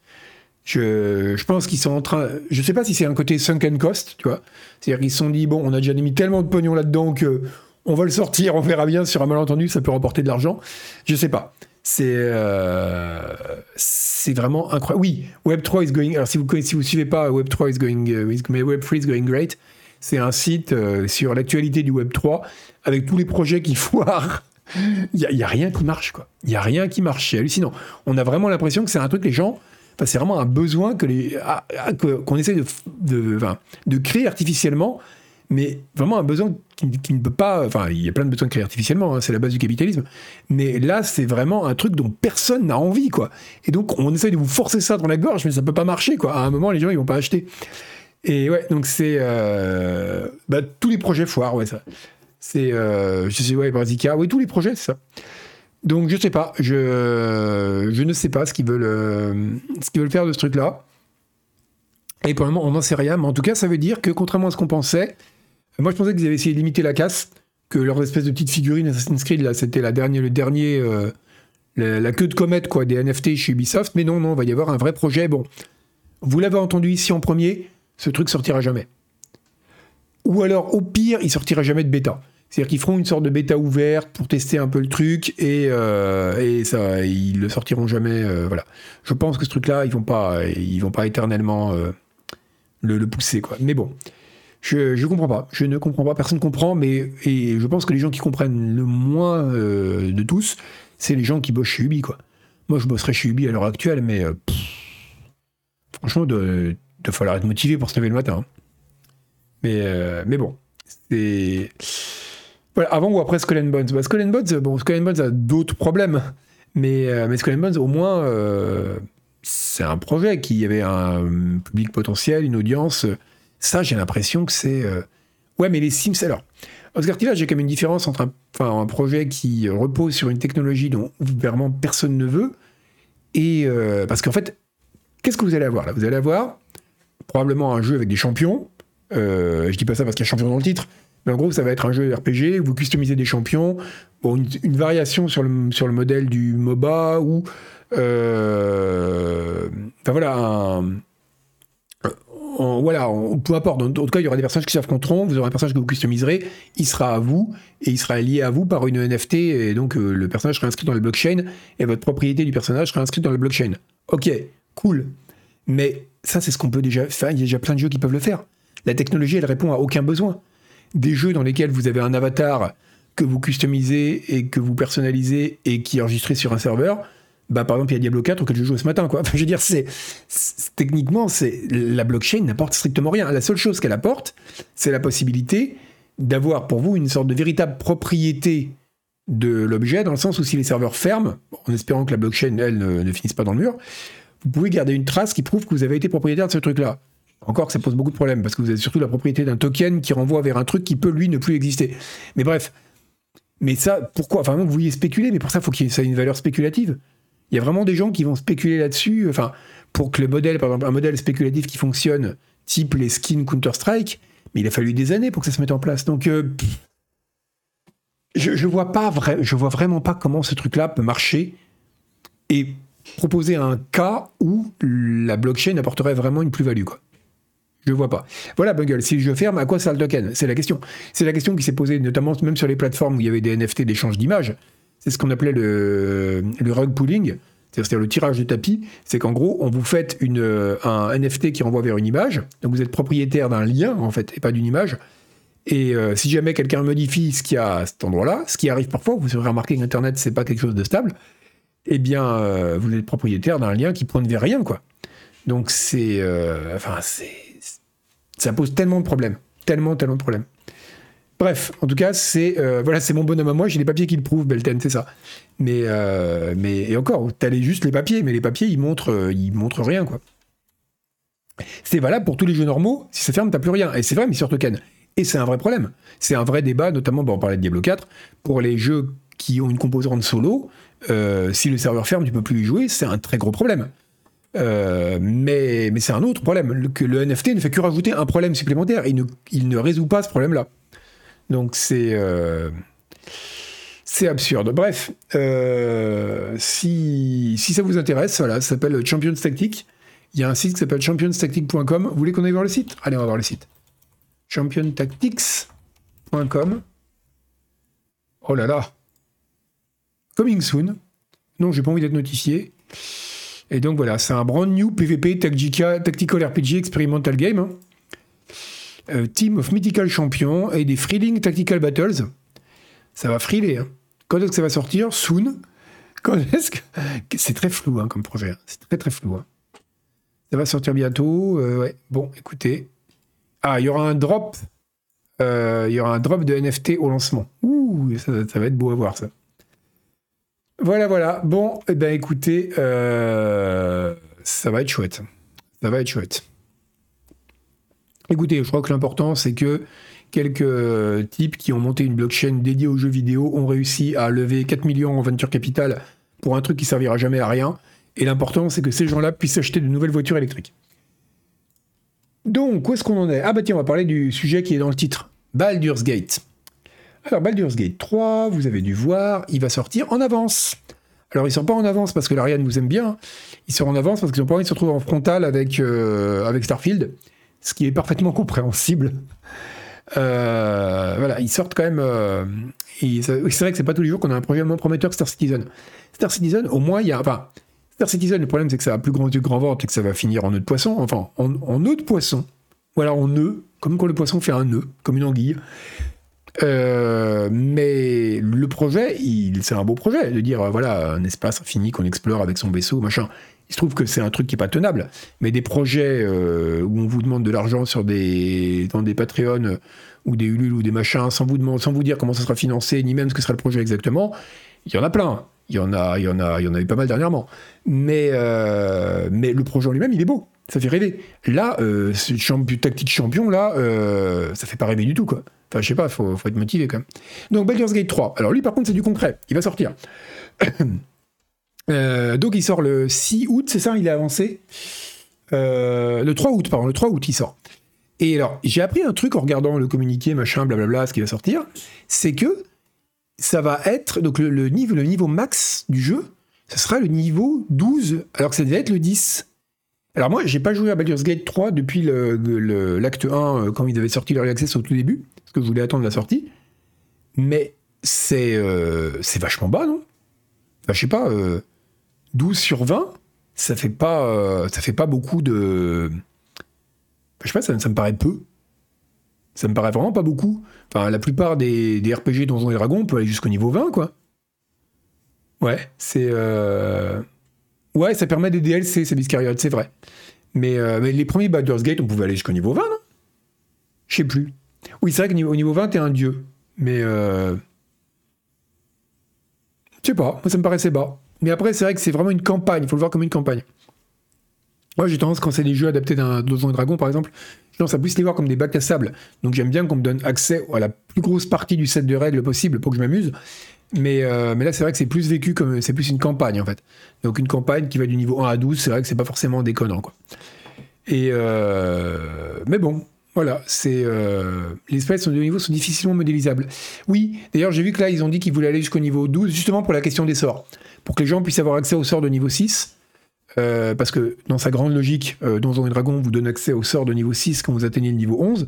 Speaker 1: Je, pense qu'ils sont en train, je sais pas si c'est un côté sunken cost, tu vois. C'est-à-dire qu'ils se sont dit bon, on a déjà mis tellement de pognon là-dedans que on va le sortir, on verra bien sur un malentendu, ça peut rapporter de l'argent. Je sais pas. C'est euh, c'est vraiment incroyable. Oui, Web3 is going. Alors si vous si vous suivez pas Web3 is going, euh, mais Web3 is going great. C'est un site euh, sur l'actualité du Web3 avec tous les projets qui foirent. Il n'y a, a, rien qui marche, quoi. Il n'y a rien qui marche. C'est hallucinant. On a vraiment l'impression que c'est un truc, les gens, c'est vraiment un besoin qu'on essaie de, créer artificiellement mais vraiment un besoin qui, ne peut pas. Enfin, il y a plein de besoins créés artificiellement, hein, c'est la base du capitalisme. Mais là, c'est vraiment un truc dont personne n'a envie, quoi. Et donc, on essaye de vous forcer ça dans la gorge, mais ça peut pas marcher, quoi. À un moment, les gens, ils vont pas acheter. Et ouais, donc c'est. Euh, bah, tous les projets foires, ouais, ça. C'est. Euh, je sais, ouais, Brazica, oui, tous les projets, c'est ça. Donc, je sais pas. Je, ne sais pas ce qu'ils veulent, euh, ce veulent faire de ce truc-là. Et pour le moment, on n'en sait rien. Mais en tout cas, ça veut dire que, contrairement à ce qu'on pensait, moi, je pensais qu'ils avaient essayé de limiter la casse, que leur espèce de petite figurine Assassin's Creed, là, c'était la dernière, le dernier, euh, la, queue de comète, quoi, des NFT chez Ubisoft. Mais non, non, il va y avoir un vrai projet. Bon, vous l'avez entendu ici en premier, ce truc sortira jamais. Ou alors, au pire, il sortira jamais de bêta. C'est-à-dire qu'ils feront une sorte de bêta ouverte pour tester un peu le truc et, euh, et ça, ils le sortiront jamais. Euh, voilà. Je pense que ce truc-là, ils vont pas, ils vont pas éternellement le, le, pousser, quoi. Mais bon, je, je comprends pas. Je ne comprends pas. Personne ne comprend. Mais et je pense que les gens qui comprennent le moins euh, de tous, c'est les gens qui bossent chez Ubi, quoi. Moi, je bosserais chez Ubi à l'heure actuelle, mais euh, franchement, de, de falloir être motivé pour se lever le matin. Hein. Mais, euh, mais bon, c'est. Avant ou après Skull and Bones? Bah, Skull and Bones, bon, Skull a d'autres problèmes. Mais, mais Skull and Bones, au moins, c'est un projet qui avait un public potentiel, une audience. Ça, j'ai l'impression que c'est. Euh, ouais, mais les Sims. Alors, Oscar Tiva, j'ai quand même une différence entre un, projet qui repose sur une technologie dont vraiment personne ne veut. Et. Euh, parce qu'en fait, qu'est-ce que vous allez avoir là? Vous allez avoir probablement un jeu avec des champions. Euh, je dis pas ça parce qu'il y a champion dans le titre. Mais en gros, ça va être un jeu RPG, vous customisez des champions, une, variation sur le, modèle du MOBA, ou... Euh, enfin voilà, un, voilà, peu importe. En tout cas, il y aura des personnages qui s'affronteront. Vous aurez un personnage que vous customiserez. Il sera à vous et il sera lié à vous par une NFT. Et donc, euh, le personnage sera inscrit dans la blockchain et votre propriété du personnage sera inscrite dans la blockchain. Ok, cool. Mais ça, c'est ce qu'on peut déjà faire. Il y a déjà plein de jeux qui peuvent le faire. La technologie, elle répond à aucun besoin. Des jeux dans lesquels vous avez un avatar que vous customisez et que vous personnalisez et qui est enregistré sur un serveur bah, par exemple, il y a Diablo 4 auquel je joue ce matin, quoi. je veux dire, c'est, techniquement, c'est, la blockchain n'apporte strictement rien. La seule chose qu'elle apporte, c'est la possibilité d'avoir pour vous une sorte de véritable propriété de l'objet, dans le sens où si les serveurs ferment, en espérant que la blockchain, elle, ne, finisse pas dans le mur, vous pouvez garder une trace qui prouve que vous avez été propriétaire de ce truc-là. Encore que ça pose beaucoup de problèmes, parce que vous avez surtout la propriété d'un token qui renvoie vers un truc qui peut, lui, ne plus exister. Mais bref. Mais ça, pourquoi Enfin, vous vouliez spéculer, mais pour ça, il faut qu'il y ait une valeur spéculative. Il y a vraiment des gens qui vont spéculer là-dessus. Enfin, pour que le modèle, par exemple, un modèle spéculatif qui fonctionne, type les skins Counter-Strike, mais il a fallu des années pour que ça se mette en place. Donc, euh, je, je vois pas je vois vraiment pas comment ce truc-là peut marcher et proposer un cas où la blockchain apporterait vraiment une plus-value, quoi. Je vois pas. Voilà, Bungle, si je ferme, à quoi sert le token? C'est la question. C'est la question qui s'est posée notamment même sur les plateformes où il y avait des NFT d'échange d'images. C'est ce qu'on appelait le, rug pooling, c'est-à-dire le tirage de tapis. C'est qu'en gros, on vous fait une, un NFT qui renvoie vers une image. Donc vous êtes propriétaire d'un lien, en fait, et pas d'une image. Et euh, si jamais quelqu'un modifie ce qu'il y a à cet endroit-là, ce qui arrive parfois, vous aurez remarqué qu'Internet, c'est pas quelque chose de stable, eh bien, euh, vous êtes propriétaire d'un lien qui pointe vers rien, quoi. Donc c'est. Euh, enfin, c'est. Ça pose tellement de problèmes. Tellement, tellement de problèmes. Bref, en tout cas, c'est euh, voilà, c'est mon bonhomme à moi. J'ai les papiers qui le prouvent, Belten, c'est ça. Mais euh, et encore, t'as les, juste les papiers, mais les papiers ils montrent euh, montrent rien quoi. C'est valable pour tous les jeux normaux. Si ça ferme, t'as plus rien. Et c'est vrai, mais sur token. Et c'est un vrai problème. C'est un vrai débat, notamment, bon, on parlait de Diablo 4, pour les jeux qui ont une composante solo. si le serveur ferme, tu peux plus y jouer. C'est un très gros problème. Euh, mais c'est un autre problème. Le, que le NFT ne fait que rajouter un problème supplémentaire. Il ne, résout pas ce problème-là. Donc c'est euh, absurde. Bref, euh, si, ça vous intéresse, ça s'appelle Champions Tactic. Il y a un site qui s'appelle championstactic.com. Vous voulez qu'on aille voir le site? Allez, on va voir le site. championtactics.com. Oh là là. Coming soon. Non, j'ai pas envie d'être notifié. Et donc voilà, c'est un brand new PvP Tactical RPG Experimental Game. Hein. Euh, team of Mythical Champions et des Freeling Tactical Battles. Ça va friler. Hein. Quand est-ce que ça va sortir? Soon. Quand est-ce que... C'est très flou hein, comme projet. Hein. C'est très très flou. Ça va sortir bientôt. Euh. Bon, écoutez. Ah, il y aura un drop. Euh, il y aura un drop de NFT au lancement. Ouh, ça, va être beau à voir ça. Voilà, voilà. Bon, eh ben écoutez, ça va être chouette. Ça va être chouette. Écoutez, je crois que l'important, c'est que quelques euh, types qui ont monté une blockchain dédiée aux jeux vidéo ont réussi à lever 4 millions en venture capital pour un truc qui servira jamais à rien. Et l'important, c'est que ces gens-là puissent acheter de nouvelles voitures électriques. Donc, où est-ce qu'on en est? Ah bah tiens, on va parler du sujet qui est dans le titre. Baldur's Gate. Alors, Baldur's Gate 3, vous avez dû voir, il va sortir en avance. Alors, ils sont pas en avance parce que l'Ariane nous aime bien. Ils sont en avance parce qu'ils ont pas envie de se retrouver en frontal avec, euh, Starfield ce qui est parfaitement compréhensible. Euh, voilà, ils sortent quand même. Euh, c'est vrai que c'est pas tous les jours qu'on a un projet moins prometteur que Star Citizen. Star Citizen, au moins, il y a. Enfin, Star Citizen, le problème, c'est que ça a plus grand du grand ventre et que ça va finir en nœud de poisson. Enfin, en, en nœud de poisson. Voilà, en nœud, comme quand le poisson fait un nœud, comme une anguille. Euh, mais le projet, c'est un beau projet de dire voilà un espace infini qu'on explore avec son vaisseau, machin. Il se trouve que c'est un truc qui est pas tenable. Mais des projets euh, où on vous demande de l'argent sur des dans des Patreon euh, ou des Ulule ou des machins sans vous sans vous dire comment ça sera financé ni même ce que sera le projet exactement, il y en a plein. Il y en a, il y en a, il y en a eu pas mal dernièrement. Mais mais le projet en lui-même, il est beau. Ça fait rêver. Là, ce champion, tactique champion là, ça fait pas rêver du tout quoi. Enfin, je sais pas, il faut, être motivé quand même. Donc, Baldur's Gate 3. Alors, lui, par contre, c'est du concret. Il va sortir. Euh, donc, il sort le 6 août, c'est ça Il est avancé? Euh, Le 3 août, pardon. Le 3 août, il sort. Et alors, j'ai appris un truc en regardant le communiqué, machin, blablabla, ce qui va sortir. C'est que ça va être. Donc, le, niveau, le niveau max du jeu, ça sera le niveau 12, alors que ça devait être le 10. Alors moi, j'ai pas joué à Baldur's Gate 3 depuis l'acte 1, euh, quand ils avaient sorti leur access au tout début parce que je voulais attendre la sortie. Mais c'est euh, vachement bas, non? Je sais pas, 12 euh, sur 20, ça fait pas, euh, ça fait pas beaucoup de. je sais pas, ça, me paraît peu. Ça me paraît vraiment pas beaucoup. Enfin, la plupart des, RPG Donjons et Dragons peuvent aller jusqu'au niveau 20, quoi. Ouais, c'est. Ouais, ça permet des DLC, c'est Biscariote, c'est vrai. Mais, mais, les premiers Baldur's Gate, on pouvait aller jusqu'au niveau 20, non Je sais plus. Oui, c'est vrai qu'au niveau 20, t'es un dieu. Mais. Euh... Je sais pas, moi ça me paraissait bas. Mais après, c'est vrai que c'est vraiment une campagne, il faut le voir comme une campagne. Moi, j'ai tendance, quand c'est des jeux adaptés d'un Donjon Dragon, par exemple, j'ai tendance à plus les voir comme des bacs à sable. Donc j'aime bien qu'on me donne accès à la plus grosse partie du set de règles possible pour que je m'amuse. Mais, euh, mais là, c'est vrai que c'est plus vécu comme. C'est plus une campagne, en fait. Donc une campagne qui va du niveau 1 à 12, c'est vrai que c'est pas forcément déconnant, quoi. Et. Euh, mais bon, voilà, euh, les sprites de niveau sont difficilement modélisables. Oui, d'ailleurs j'ai vu que là ils ont dit qu'ils voulaient aller jusqu'au niveau 12 justement pour la question des sorts, pour que les gens puissent avoir accès aux sorts de niveau 6. Euh, parce que dans sa grande logique, Donjons et Dragons vous donne accès aux sorts de niveau 6 quand vous atteignez le niveau 11.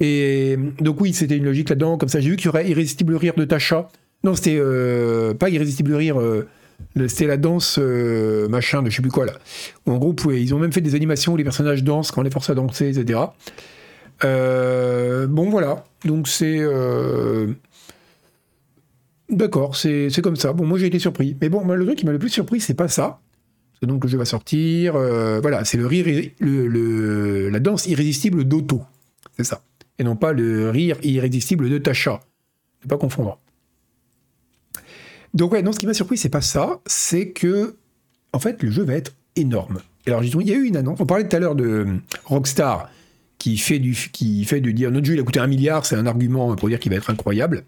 Speaker 1: Et donc oui, c'était une logique là-dedans. Comme ça, j'ai vu qu'il y aurait Irrésistible Rire de Tasha. Non, c'était euh, pas Irrésistible Rire, c'était la danse machin de je sais plus quoi là. en gros, ils ont même fait des animations où les personnages dansent quand on les force à danser, etc. Euh, bon, voilà. Donc, c'est. Euh, d'accord, c'est comme ça. Bon, moi j'ai été surpris. Mais bon, le truc qui m'a le plus surpris, c'est pas ça. Parce donc le jeu va sortir. Euh, voilà, c'est le rire, la danse irrésistible d'Otto. C'est ça. Et non pas le rire irrésistible de Tasha. Ne pas confondre. Donc ouais, non, ce qui m'a surpris, c'est pas ça. C'est que, en fait, le jeu va être énorme. Alors, il y a eu une annonce. On parlait tout à l'heure de Rockstar qui fait, du, qui fait de dire notre jeu il a coûté un milliard, c'est un argument pour dire qu'il va être incroyable.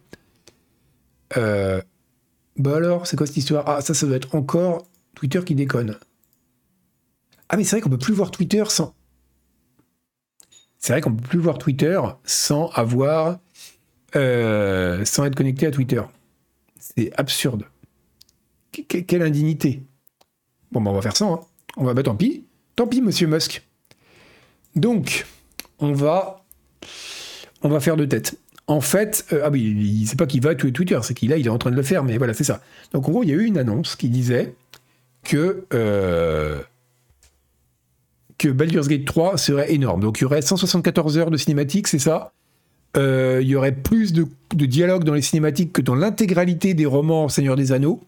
Speaker 1: Euh, bah alors, c'est quoi cette histoire? Ah, ça, ça doit être encore Twitter qui déconne. Ah, mais c'est vrai qu'on peut plus voir Twitter sans. C'est vrai qu'on peut plus voir Twitter sans avoir. Euh, sans être connecté à Twitter. Absurde. quelle indignité? Bon, ben on va faire ça. Hein. On va, bah tant pis. Tant pis, monsieur Musk. Donc, on va. On va faire de tête. En fait, euh, ah oui, c'est pas qu'il va tuer Twitter, c'est qu'il il est en train de le faire, mais voilà, c'est ça. Donc en gros, il y a eu une annonce qui disait que euh, que Baldur's Gate 3 serait énorme. Donc il y aurait 174 heures de cinématiques, c'est ça? Euh, il y aurait plus de, dialogue dans les cinématiques que dans l'intégralité des romans Seigneur des Anneaux.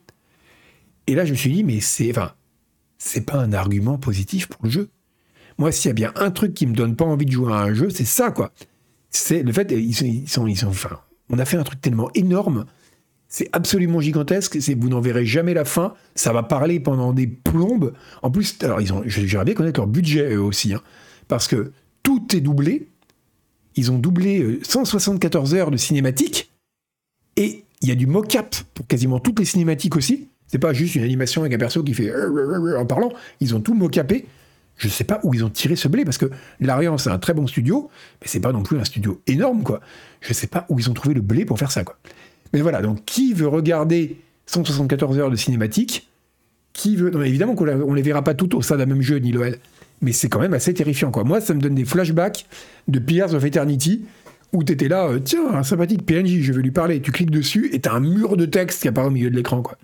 Speaker 1: Et là, je me suis dit, mais c'est, enfin, c'est pas un argument positif pour le jeu. Moi, s'il y a bien un truc qui me donne pas envie de jouer à un jeu, c'est ça, quoi c'est le fait, ils sont, ils enfin, on a fait un truc tellement énorme, c'est absolument gigantesque, c'est, vous n'en verrez jamais la fin, ça va parler pendant des plombes. En plus, alors ils ont, j'aimerais bien connaître leur budget eux aussi, hein, parce que tout est doublé. Ils ont doublé 174 euh, heures de cinématique et il y a du mock-up pour quasiment toutes les cinématiques aussi. C'est pas juste une animation avec un perso qui fait euh, euh, en parlant. Ils ont tout mock-upé. Je ne sais pas où ils ont tiré ce blé, parce que Larian, c'est un très bon studio, mais c'est pas non plus un studio énorme, quoi. Je ne sais pas où ils ont trouvé le blé pour faire ça, quoi. Mais voilà, donc qui veut regarder 174 heures de cinématique? Qui veut... Non, évidemment qu'on ne les verra pas toutes au sein d'un même jeu, ni Loël, mais c'est quand même assez terrifiant, quoi. Moi, ça me donne des flashbacks de Pillars of Eternity, où tu étais là, euh, tiens, un sympathique PNJ, je vais lui parler, tu cliques dessus, et t'as un mur de texte qui apparaît au milieu de l'écran, quoi.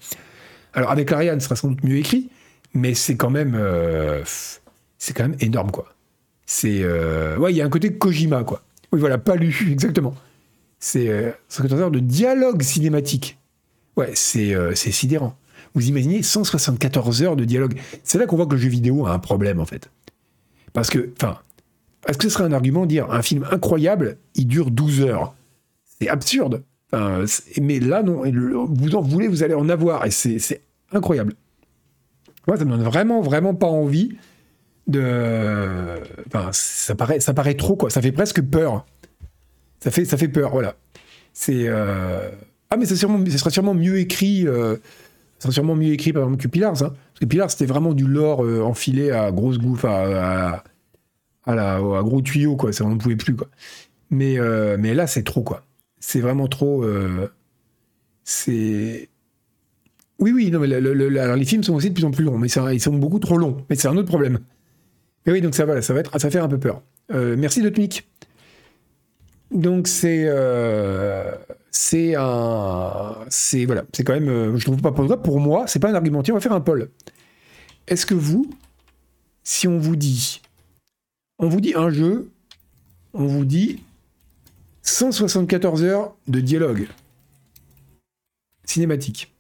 Speaker 1: Alors, avec Ariane, ce sera sans doute mieux écrit, mais c'est quand même... Euh, c'est quand même énorme, quoi. C'est. Euh, ouais, il y a un côté Kojima, quoi. Oui, voilà, pas lu, exactement. C'est 174 heures de dialogue cinématique. Ouais, c'est sidérant. Vous imaginez 174 heures de dialogue. C'est là qu'on voit que le jeu vidéo a un problème, en fait. Parce que, enfin, est-ce que ce serait un argument de dire un film incroyable, il dure 12 heures C'est absurde. Mais là, non, vous en voulez, vous allez en avoir, et c'est incroyable. Moi, ça me donne vraiment, vraiment pas envie de. Enfin, ça paraît, ça paraît trop, quoi. Ça fait presque peur. Ça fait, ça fait peur, voilà. C'est. Euh, ah, mais ça, sûrement, ça serait sûrement mieux écrit. Euh... Mieux écrit, par exemple, que Pillars. Hein. Parce que Pillars, c'était vraiment du lore euh, enfilé à grosse gouffe, à, à, la, à, gros tuyau, quoi. Ça, on ne pouvait plus, quoi. Mais, euh, mais là, c'est trop, quoi. C'est vraiment trop. c'est. Oui, oui, non, mais les films sont aussi de plus en plus longs, mais ils sont beaucoup trop longs. Mais c'est un autre problème oui, donc ça va, ça va ça fait un peu peur. Euh, merci de. Donc c'est euh, c'est un c'est voilà c'est quand même euh, je trouve pas pour pour moi c'est pas un argument. on va faire un poll. Est-ce que vous si on vous dit on vous dit un jeu on vous dit 174 heures de dialogue cinématique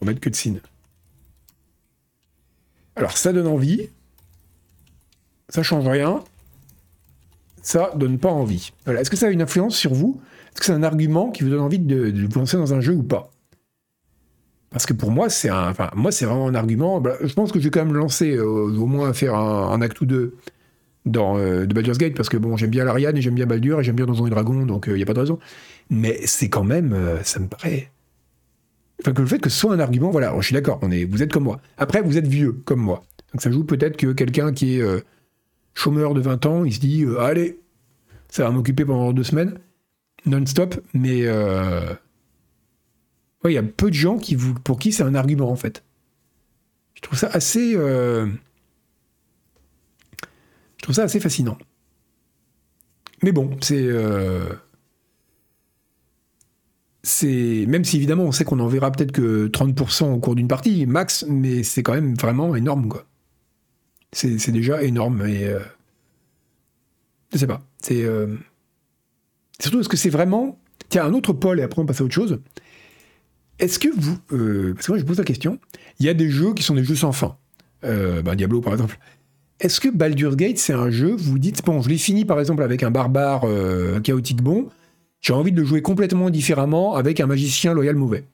Speaker 1: on va mettre que de ciné. Alors ça donne envie ça change rien, ça donne pas envie. Est-ce que ça a une influence sur vous? Est-ce que c'est un argument qui vous donne envie de, vous lancer dans un jeu ou pas? Parce que pour moi, c'est un, moi, c'est vraiment un argument. Bah, je pense que je vais quand même lancer, euh, au moins faire un, acte ou deux dans euh, de Baldur's Gate, parce que bon, j'aime bien l'Ariane et j'aime bien Baldur et j'aime bien Donjons et Dragons, donc il euh, n'y a pas de raison. Mais c'est quand même, ça me paraît. Enfin, que le fait que ce soit un argument, voilà, je suis d'accord, vous êtes comme moi. Après, vous êtes vieux, comme moi. Donc ça joue peut-être que quelqu'un qui est chômeur de 20 ans, il se dit euh, allez, ça va m'occuper pendant deux semaines, non-stop, mais euh, il y a peu de gens qui vous, pour qui c'est un argument en fait. Je trouve ça assez, euh, trouve ça assez fascinant. Mais bon, c'est c'est même si évidemment on sait qu'on en verra peut-être que 30% au cours d'une partie max, mais c'est quand même vraiment énorme quoi c'est déjà énorme. Et, euh, je sais pas. C'est. Euh, surtout parce que c'est vraiment. Tiens, un autre pôle, et après on passe à autre chose. Est-ce que vous. Euh, parce que moi je pose la question. Il y a des jeux qui sont des jeux sans fin. Ben, Diablo par exemple. Est-ce que Baldur's Gate, c'est un jeu, vous dites, bon, je l'ai fini par exemple avec un barbare chaotique bon, j'ai envie de le jouer complètement différemment avec un magicien loyal mauvais.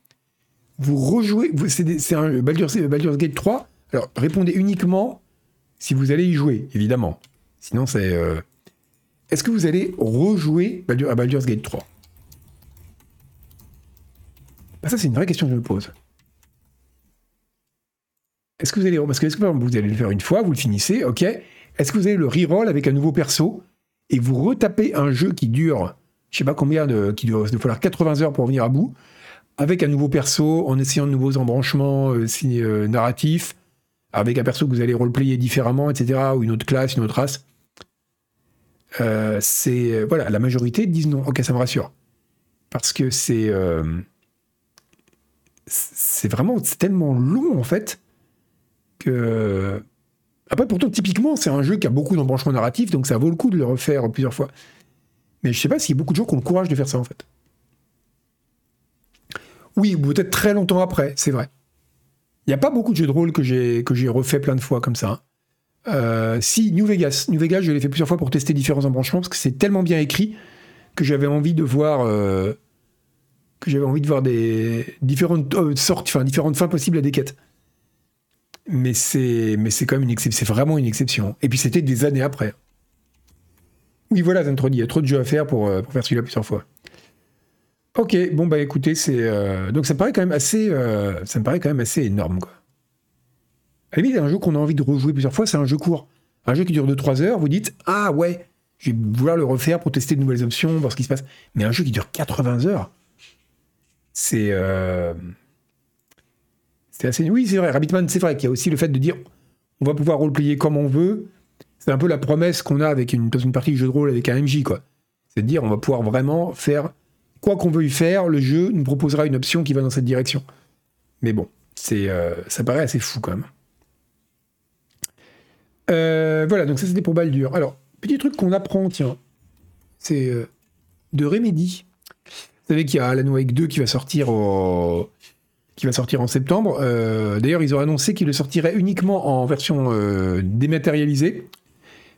Speaker 1: Vous rejouez, c'est un Baldur's, Gate 3, alors répondez uniquement si vous allez y jouer, évidemment. Sinon, c'est. Euh, est-ce que vous allez rejouer à Baldur's Gate 3 bah, Ça, c'est une vraie question que je me pose. Est-ce que vous allez, parce que, vous allez le faire une fois, vous le finissez, ok. Est-ce que vous avez le reroll avec un nouveau perso et vous retapez un jeu qui dure, je sais pas combien de, qui doit, falloir 80 heures pour venir à bout, avec un nouveau perso, en essayant de nouveaux embranchements euh, euh, narratifs, avec un perso que vous allez roleplayer différemment, etc., ou une autre classe, une autre race. Euh, c'est voilà, la majorité disent non. Ok, ça me rassure, parce que c'est c'est vraiment tellement long en fait après pourtant typiquement c'est un jeu qui a beaucoup d'embranchements narratifs donc ça vaut le coup de le refaire plusieurs fois. Mais je sais pas s'il y a beaucoup de gens qui ont le courage de faire ça en fait. Oui, peut-être très longtemps après, c'est vrai. Il n'y a pas beaucoup de jeux de rôle que j'ai refait plein de fois comme ça. Euh, si New Vegas, New Vegas, je l'ai fait plusieurs fois pour tester différents embranchements parce que c'est tellement bien écrit que j'avais envie de voir euh, que j'avais envie de voir des différentes euh, sortes, enfin différentes fins possibles à des quêtes. Mais c'est mais c'est quand même une exception, c'est vraiment une exception. Et puis c'était des années après. Oui, voilà, Zentrodi, il y a trop de jeux à faire pour, pour faire celui-là plusieurs fois. Ok, bon bah écoutez, c'est euh, donc ça me paraît quand même assez, euh, ça me paraît quand même assez énorme quoi. À la limite, un jeu qu'on a envie de rejouer plusieurs fois, c'est un jeu court, un jeu qui dure 2-3 heures. Vous dites ah ouais, je vais vouloir le refaire pour tester de nouvelles options, voir ce qui se passe. Mais un jeu qui dure 80 heures, c'est euh, Oui, c'est vrai. Rabbitman, c'est vrai qu'il y a aussi le fait de dire on va pouvoir roleplayer comme on veut. C'est un peu la promesse qu'on a avec une, partie de jeu de rôle avec un MJ quoi. C'est de dire on va pouvoir vraiment faire quoi qu'on veuille faire, le jeu nous proposera une option qui va dans cette direction. Mais bon, euh, ça paraît assez fou quand même. Euh, voilà, donc ça c'était pour Baldur. Alors, petit truc qu'on apprend, tiens, c'est euh, de Remedy. Vous savez qu'il y a Alan Wake 2 qui va sortir qui va sortir en septembre. D'ailleurs, ils ont annoncé qu'il le sortirait uniquement en version dématérialisée,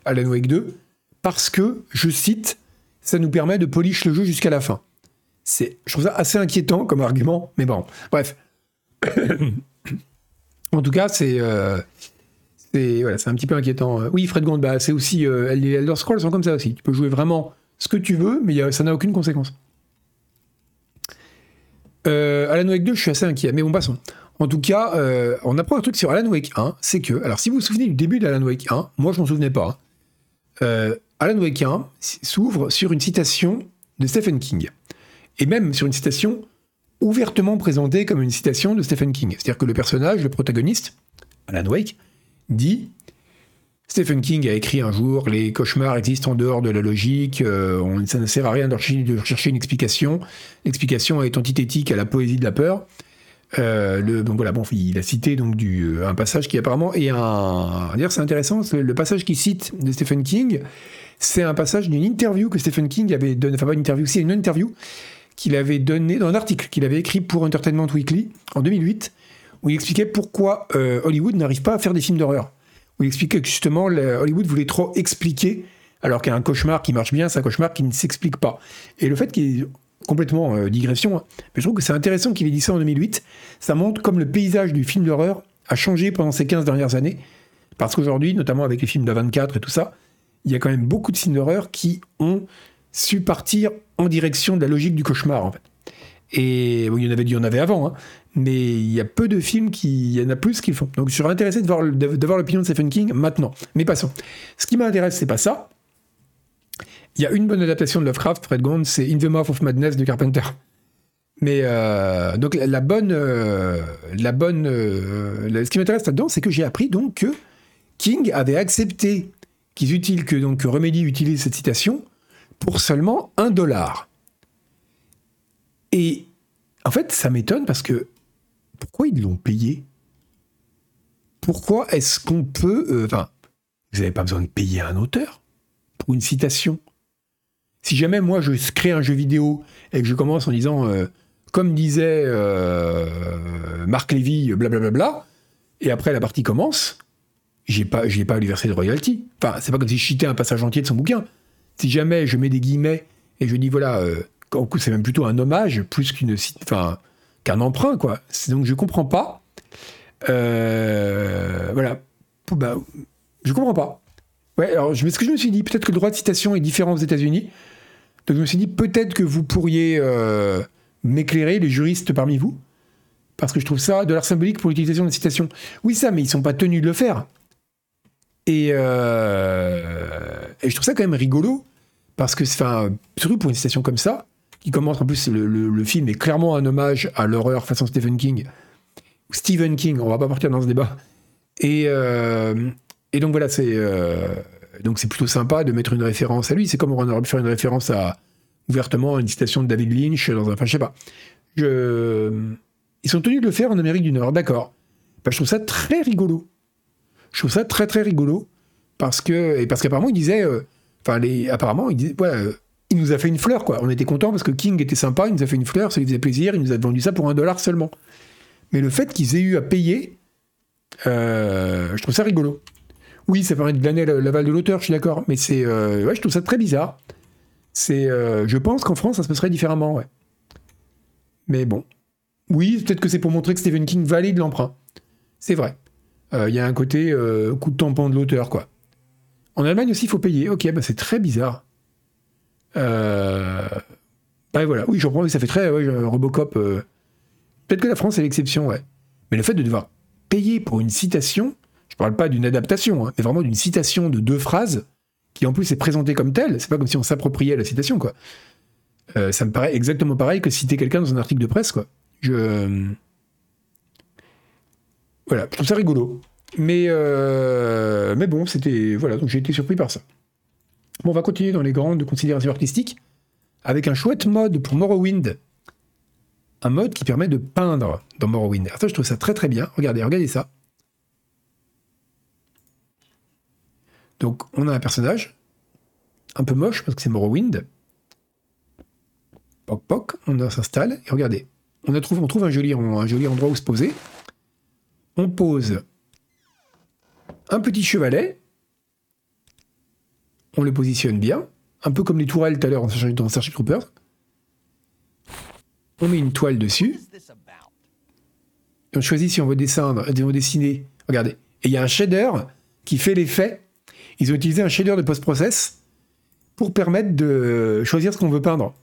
Speaker 1: Alan Wake 2, parce que, je cite, ça nous permet de polish le jeu jusqu'à la fin. C'est, je trouve ça assez inquiétant comme argument, mais bon, bref. en tout cas, c'est, euh, c'est, un petit peu inquiétant. Oui, Fred Gond, c'est aussi, euh, les Elder Scrolls sont comme ça aussi. Tu peux jouer vraiment ce que tu veux, mais ça n'a aucune conséquence. Euh, Alan Wake 2, je suis assez inquiet, mais bon, passons. En tout cas, euh, on apprend un truc sur Alan Wake 1, c'est que, alors si vous vous souvenez du début d'Alan Wake 1, moi je m'en souvenais pas. Hein. Alan Wake 1 s'ouvre sur une citation de Stephen King et même sur une citation ouvertement présentée comme une citation de Stephen King. C'est-à-dire que le personnage, le protagoniste, Alan Wake, dit Stephen King a écrit un jour Les cauchemars existent en dehors de la logique, euh, ça ne sert à rien de chercher, une explication. L'explication est antithétique à la poésie de la peur. Euh, donc voilà, bon, il a cité donc euh, un passage qui apparemment est un. D'ailleurs, c'est intéressant, le passage qu'il cite de Stephen King, c'est un passage d'une interview que Stephen King avait donné, enfin pas une qu'il avait donné dans un article qu'il avait écrit pour Entertainment Weekly en 2008, où il expliquait pourquoi Hollywood n'arrive pas à faire des films d'horreur. Où il expliquait que justement Hollywood voulait trop expliquer, alors qu'il y a un cauchemar qui marche bien, c'est un cauchemar qui ne s'explique pas. Et le fait qu'il est complètement euh, digression, hein, mais je trouve que c'est intéressant qu'il ait dit ça en 2008. Ça montre comme le paysage du film d'horreur a changé pendant ces 15 dernières années. Parce qu'aujourd'hui, notamment avec les films de 24 et tout ça, il y a quand même beaucoup de films d'horreur qui ont su partir en direction de la logique du cauchemar, en fait. Et il y en avait, il y en avait avant, hein, mais il y a peu de films qui, il y en a plus qui le font. Donc je suis intéressé de voir, l'opinion de Stephen King maintenant. Mais passons. Ce qui m'intéresse, c'est pas ça. Il y a une bonne adaptation de Lovecraft, Fred Gond, c'est In the Mouth of Madness de Carpenter. Mais euh, donc la bonne, euh, la bonne, euh, ce qui m'intéresse là-dedans, c'est que j'ai appris donc que King avait accepté qu'ils utilisent que donc que Remedy utilise cette citation pour seulement un dollar. Et en fait, ça m'étonne parce que pourquoi ils l'ont payé? Pourquoi est-ce qu'on peut... Euh, enfin, vous n'avez pas besoin de payer un auteur pour une citation? Si jamais moi je crée un jeu vidéo et que je commence en disant, euh, comme disait euh, Marc Lévy, blablabla, et après la partie commence, j'ai pas, j'ai pas à lui verser de royalty. Enfin, c'est pas comme si je chitais un passage entier de son bouquin si jamais je mets des guillemets et je dis voilà, euh, c'est même plutôt un hommage plus qu'une, enfin, qu'un emprunt quoi. Donc je comprends pas. Euh, voilà, bah, je comprends pas. Ouais, alors ce que je me suis dit, peut-être que le droit de citation est différent aux États-Unis. Donc je me suis dit peut-être que vous pourriez euh, m'éclairer, les juristes parmi vous. parce que je trouve ça de l'art symbolique pour l'utilisation de la citation. Oui, ça, mais ils sont pas tenus de le faire. Et, euh, et je trouve ça quand même rigolo, parce que, enfin, surtout pour une citation comme ça, qui commence, en plus, le, film est clairement un hommage à l'horreur façon Stephen King. Stephen King, on va pas partir dans ce débat. Et, euh, donc voilà, c'est euh, donc c'est plutôt sympa de mettre une référence à lui. C'est comme on aurait pu faire une référence à ouvertement une citation de David Lynch dans un, enfin je sais pas. Ils sont tenus de le faire en Amérique du Nord, d'accord. Bah, je trouve ça très rigolo. Je trouve ça très très rigolo parce que et parce qu'apparemment il disait, euh, enfin les, apparemment il disait, voilà, il nous a fait une fleur quoi. On était content parce que King était sympa, il nous a fait une fleur, ça lui faisait plaisir, il nous a vendu ça pour un dollar seulement. Mais le fait qu'ils aient eu à payer, je trouve ça rigolo. Oui, ça permet de glaner l'aval de l'auteur, je suis d'accord, mais c'est, euh, je trouve ça très bizarre. C'est, euh, je pense qu'en France, ça se passerait différemment, ouais. Mais bon, oui, peut-être que c'est pour montrer que Stephen King valide l'emprunt. C'est vrai. Euh, il y a un côté coup de tampon de l'auteur, quoi. En Allemagne aussi, il faut payer. Ok, bah c'est très bizarre. Euh... Bah voilà, oui, je comprends, ça fait très Robocop. Peut-être que la France est l'exception, ouais. Mais le fait de devoir payer pour une citation, je parle pas d'une adaptation, hein, mais vraiment d'une citation de deux phrases qui en plus est présentée comme telle. C'est pas comme si on s'appropriait la citation, quoi. Euh, ça me paraît exactement pareil que citer quelqu'un dans un article de presse, quoi. Je euh, voilà, je trouve ça rigolo. Mais euh, mais bon, c'était voilà, donc j'ai été surpris par ça. On va continuer dans les grandes considérations artistiques avec un chouette mode pour Morrowind. Un mode qui permet de peindre dans Morrowind. Alors ça, je trouve ça très très bien. Regardez, regardez ça. Donc on a un personnage, un peu moche parce que c'est Morrowind. Poc poc, on s'installe et regardez, on, trouve un joli endroit où se poser. On pose un petit chevalet, on le positionne bien, un peu comme les tourelles tout à l'heure dans Starship Troopers. On met une toile dessus. On choisit si on veut descendre, on veut dessiner. Regardez. Et il y a un shader qui fait l'effet ils ont utilisé un shader de post-process pour permettre de choisir ce qu'on veut peindre,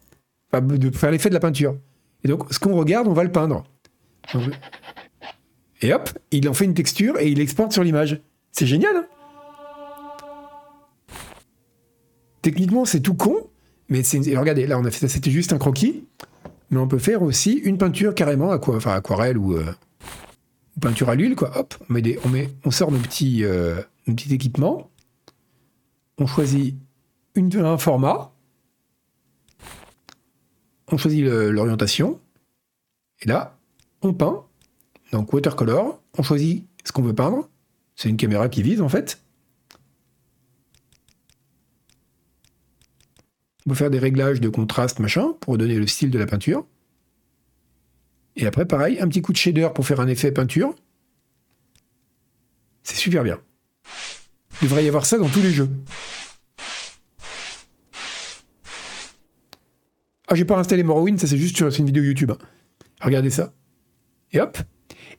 Speaker 1: de faire l'effet de la peinture. Et donc, ce qu'on regarde, on va le peindre. Et hop, il en fait une texture et il exporte sur l'image. C'est génial. Hein? Techniquement, c'est tout con, mais. Regardez, là, on a fait ça, c'était juste un croquis, mais on peut faire aussi une peinture carrément, enfin aquarelle ou euh, peinture à l'huile, quoi. Hop, on on met, on sort nos petits, euh, équipements on choisit une, un format, on choisit l'orientation, et là, on peint. Donc watercolor, on choisit ce qu'on veut peindre. C'est une caméra qui vise en fait. On peut faire des réglages de contraste, machin, pour donner le style de la peinture. Et après, pareil, un petit coup de shader pour faire un effet peinture. C'est super bien. Il devrait y avoir ça dans tous les jeux. Ah, j'ai pas installé Morrowind, ça c'est juste sur une vidéo YouTube. Regardez ça. Et hop.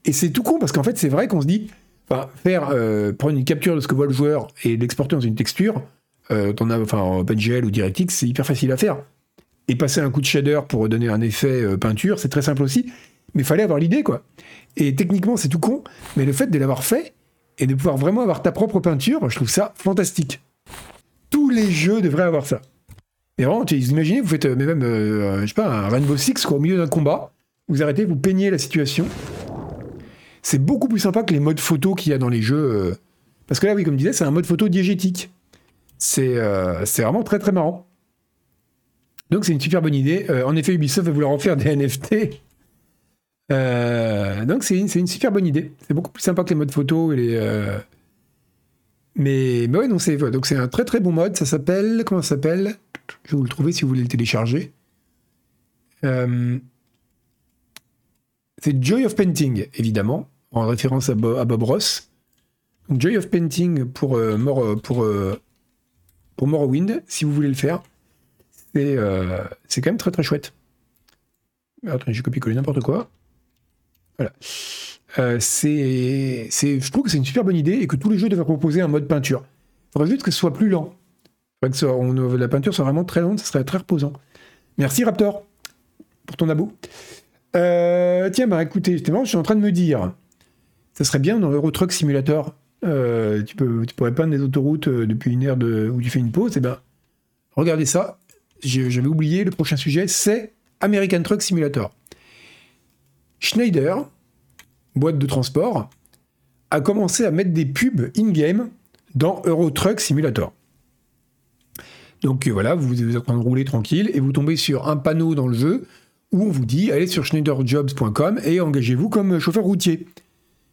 Speaker 1: Et c'est tout con parce qu'en fait, c'est vrai qu'on se dit, enfin, faire, euh, prendre une capture de ce que voit le joueur et l'exporter dans une texture, euh, as, enfin, en ou DirectX, c'est hyper facile à faire. Et passer un coup de shader pour donner un effet euh, peinture, c'est très simple aussi. Mais il fallait avoir l'idée, quoi. Et techniquement, c'est tout con, mais le fait de l'avoir fait, et de pouvoir vraiment avoir ta propre peinture, je trouve ça fantastique. Tous les jeux devraient avoir ça. Et vraiment, vous imaginez, vous faites euh, même, euh, je sais pas, un Rainbow Six quoi, au milieu d'un combat, vous arrêtez, vous peignez la situation. C'est beaucoup plus sympa que les modes photo qu'il y a dans les jeux. Parce que là, oui, comme je disais, c'est un mode photo diégétique. C'est vraiment très très marrant. Donc c'est une super bonne idée. en effet, Ubisoft va vouloir en faire des NFT. Euh, donc c'est une, super bonne idée. C'est beaucoup plus sympa que les modes photo. Euh, mais, mais ouais, donc c'est un très très bon mode. Ça s'appelle comment ça s'appelle? Je vais vous le trouver si vous voulez le télécharger. Euh, c'est Joy of Painting évidemment en référence à, Bob, Ross. Joy of Painting pour pour pour Morrowind si vous voulez le faire. C'est c'est quand même très très chouette. Attendez, j'ai copié-collé n'importe quoi. Voilà. Euh, c'est, je trouve que c'est une super bonne idée et que tous les jeux devraient proposer un mode peinture. Il faudrait juste que ce soit plus lent. Il que on, la peinture soit vraiment très lente, ça serait très reposant. Merci Raptor pour ton abo. Euh, tiens, bah écoutez, justement, je suis en train de me dire, ça serait bien dans l'Euro Truck Simulator. Euh, tu, pourrais peindre des autoroutes euh, depuis une heure où tu fais une pause. Et eh ben, regardez ça. J'avais oublié, le prochain sujet, c'est American Truck Simulator. Schneider, boîte de transport, a commencé à mettre des pubs in-game dans Euro Truck Simulator. Donc voilà, vous êtes en train de rouler tranquille et vous tombez sur un panneau dans le jeu où on vous dit allez sur schneiderjobs.com et engagez-vous comme chauffeur routier.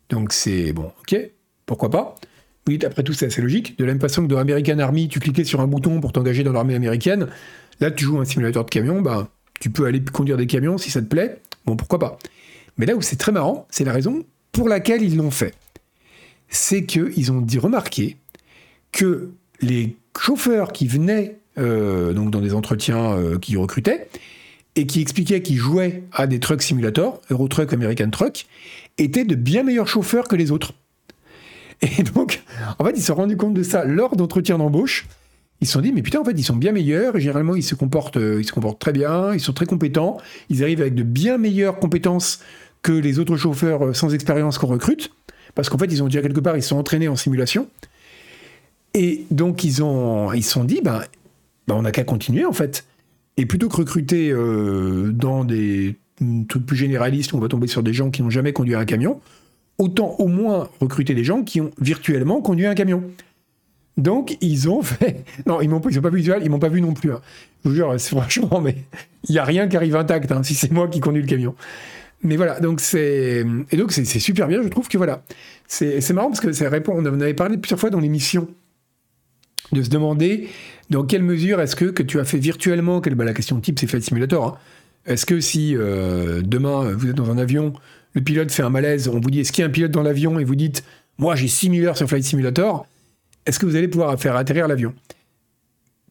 Speaker 1: Donc c'est bon, ok, pourquoi pas Oui, après tout, c'est assez logique. De la même façon que dans American Army, tu cliquais sur un bouton pour t'engager dans l'armée américaine, là tu joues un simulateur de camion, bah, tu peux aller conduire des camions si ça te plaît, bon pourquoi pas. Mais là où c'est très marrant, c'est la raison pour laquelle ils l'ont fait. C'est qu'ils ont dit remarquer que les chauffeurs qui venaient euh, donc dans des entretiens euh, qui recrutaient, et qui expliquaient qu'ils jouaient à des truck simulators, Euro Truck, American Truck, étaient de bien meilleurs chauffeurs que les autres. Et donc, en fait, ils se sont rendus compte de ça lors d'entretiens d'embauche. Ils se sont dit, mais putain, en fait, ils sont bien meilleurs. Et généralement, ils se comportent, euh, ils se comportent très bien. Ils sont très compétents. Ils arrivent avec de bien meilleures compétences que les autres chauffeurs sans expérience qu'on recrute. Parce qu'en fait, ils ont déjà quelque part, ils sont entraînés en simulation. Et donc, ils ont, ils se sont dit, ben, bah, on n'a qu'à continuer en fait. Et plutôt que recruter euh, dans des trucs plus généralistes on va tomber sur des gens qui n'ont jamais conduit un camion, autant au moins recruter des gens qui ont virtuellement conduit un camion. Donc ils ont fait. Non, ils m'ont pas vu ils m'ont pas vu non plus. Hein. Je vous jure, franchement, mais il y a rien qui arrive intact hein, si c'est moi qui conduis le camion. Mais voilà, donc c'est et donc c'est super bien. Je trouve que voilà, c'est marrant parce que ça répond. On en avait parlé plusieurs fois dans l'émission de se demander dans quelle mesure est-ce que, que tu as fait virtuellement, quelle, bah, la question type c'est Flight Simulator, hein. est-ce que si euh, demain vous êtes dans un avion, le pilote fait un malaise, on vous dit est-ce qu'il y a un pilote dans l'avion? Et vous dites moi j'ai 6000 heures sur Flight Simulator, est-ce que vous allez pouvoir faire atterrir l'avion?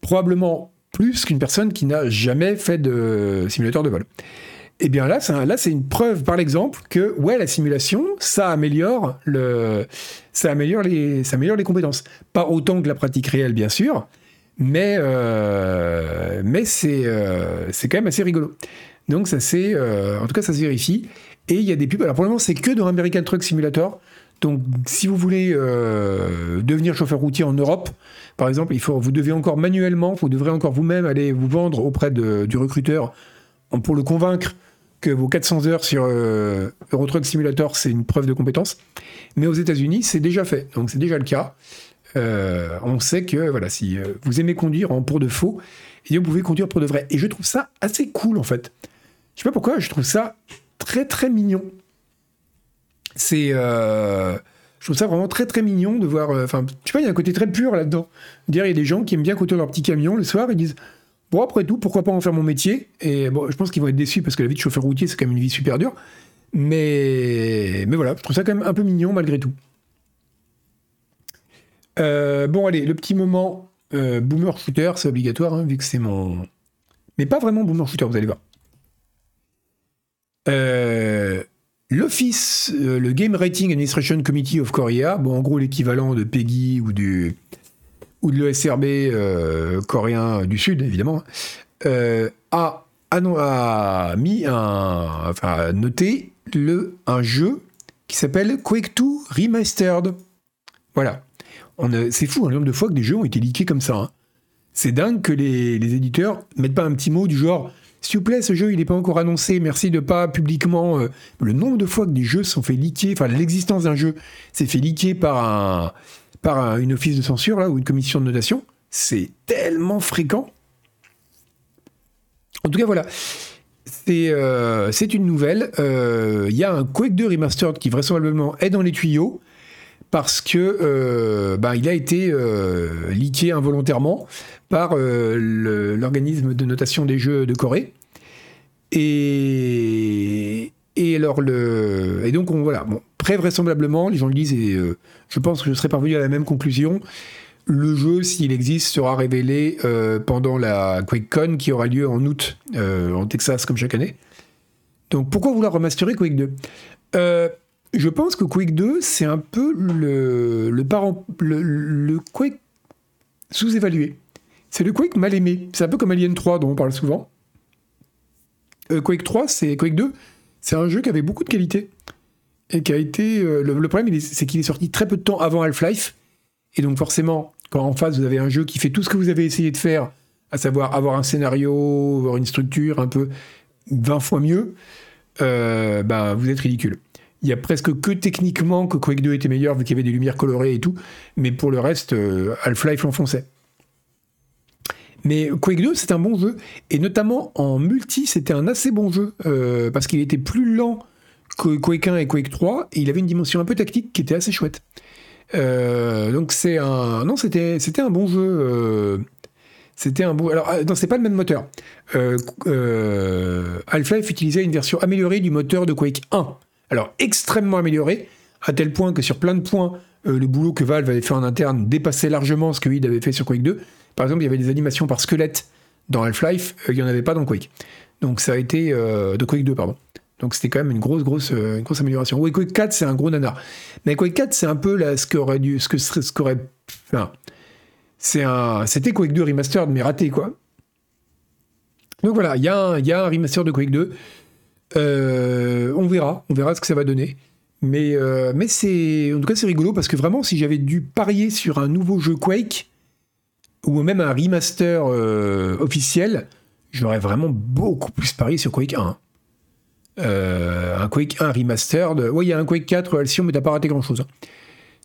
Speaker 1: Probablement plus qu'une personne qui n'a jamais fait de simulateur de vol. Et eh bien là, c'est une preuve par l'exemple que ouais, la simulation, ça améliore le, ça améliore les, ça améliore les compétences. Pas autant que la pratique réelle, bien sûr, mais, euh, mais c'est, euh, c'est quand même assez rigolo. Donc ça c'est, euh, en tout cas ça se vérifie. Et il y a des pubs. Alors pour le moment c'est que dans American Truck Simulator. Donc si vous voulez devenir chauffeur routier en Europe, par exemple, il faut, vous devez encore manuellement, vous devrez encore vous-même aller vous vendre auprès de, du recruteur pour le convaincre que vos 400 heures sur Euro Truck Simulator, c'est une preuve de compétence. Mais aux États-Unis, c'est déjà fait. Donc c'est déjà le cas. Euh, on sait que voilà, si euh, vous aimez conduire en pour de faux, et vous pouvez conduire pour de vrai. Et je trouve ça assez cool en fait. Je sais pas pourquoi, je trouve ça très très mignon. C'est, euh, je trouve ça vraiment très très mignon de voir. Enfin, je sais pas, il y a un côté très pur là-dedans. Dire, il y a des gens qui aiment bien conduire leur petit camion le soir, ils disent. Bon, après tout, pourquoi pas en faire mon métier? Et bon, je pense qu'ils vont être déçus parce que la vie de chauffeur routier, c'est quand même une vie super dure. Mais, mais voilà, je trouve ça quand même un peu mignon malgré tout. Euh, bon, allez, le petit moment euh, boomer shooter, c'est obligatoire, hein, vu que c'est mon. Mais pas vraiment boomer shooter, vous allez voir. Euh, L'Office, le Game Rating Administration Committee of Korea, bon, en gros l'équivalent de PEGI ou, du, ou de l'ESRB coréen du Sud, évidemment, a, a, mis un. Enfin, a noté le, un jeu qui s'appelle Quake 2 Remastered. Voilà c'est fou un nombre de fois que des jeux ont été leakés comme ça. Hein. C'est dingue que les, les, éditeurs mettent pas un petit mot du genre s'il vous plaît, ce jeu il n'est pas encore annoncé, merci de pas publiquement. Euh, le nombre de fois que des jeux sont fait leaker, enfin l'existence d'un jeu s'est fait leaker par un par une office de censure là ou une commission de notation, c'est tellement fréquent. En tout cas voilà. C'est euh, une nouvelle. Euh, il y a un Quake 2 Remastered qui vraisemblablement est dans les tuyaux parce que euh, ben, il a été euh, leaké involontairement par euh, l'organisme de notation des jeux de Corée. Et, alors le, et donc, on, voilà, bon, très vraisemblablement, les gens le disent, et je pense que je serais parvenu à la même conclusion. Le jeu, s'il existe, sera révélé pendant la QuakeCon qui aura lieu en août en Texas, comme chaque année. Donc pourquoi vouloir remasterer Quake 2 je pense que Quake 2, c'est un peu le, le, parent, le, Quake sous-évalué. C'est le Quake mal aimé. C'est un peu comme Alien 3 dont on parle souvent. Euh, Quake 3, c'est Quake 2, C'est un jeu qui avait beaucoup de qualité et qui a été. Euh, le, problème, c'est qu'il est sorti très peu de temps avant Half-Life. Et donc, forcément, quand en face, vous avez un jeu qui fait tout ce que vous avez essayé de faire, à savoir avoir un scénario, avoir une structure un peu 20 fois mieux, euh, ben, vous êtes ridicule. Il y a presque que techniquement que Quake 2 était meilleur vu qu'il y avait des lumières colorées et tout, mais pour le reste, euh, Half-Life l'enfonçait. Mais Quake 2, c'est un bon jeu, et notamment en multi, c'était un assez bon jeu, euh, parce qu'il était plus lent que Quake 1 et Quake 3, et il avait une dimension un peu tactique qui était assez chouette. Euh, donc c'est un... Non, c'était, un bon jeu. C'était un bon. Alors, non, c'est pas le même moteur. Half-Life utilisait une version améliorée du moteur de Quake 1. Alors extrêmement amélioré, à tel point que sur plein de points, euh, le boulot que Valve avait fait en interne dépassait largement ce que Id avait fait sur Quake 2. Par exemple, il y avait des animations par squelette dans Half-Life, euh, il n'y en avait pas dans Quake. Donc ça a été... Euh, de Quake 2, pardon. Donc c'était quand même une grosse, grosse, grosse amélioration. Oui, Quake 4, c'est un gros nanar. Mais Quake 4, c'est un peu là, ce qu'aurait dû... Ce que ce qu'aurait... Enfin, c'est un... C'était Quake 2 remastered, mais raté, quoi. Donc voilà, il y, y, a un remaster de Quake 2. Euh, on verra, on verra ce que ça va donner. Mais, euh, mais c'est, en tout cas, c'est rigolo parce que vraiment, si j'avais dû parier sur un nouveau jeu Quake ou même un remaster euh, officiel, j'aurais vraiment beaucoup plus parié sur Quake 1. un Quake 1 remastered. Oui, il y a un Quake 4 Alcyon, mais t'as pas raté grand chose.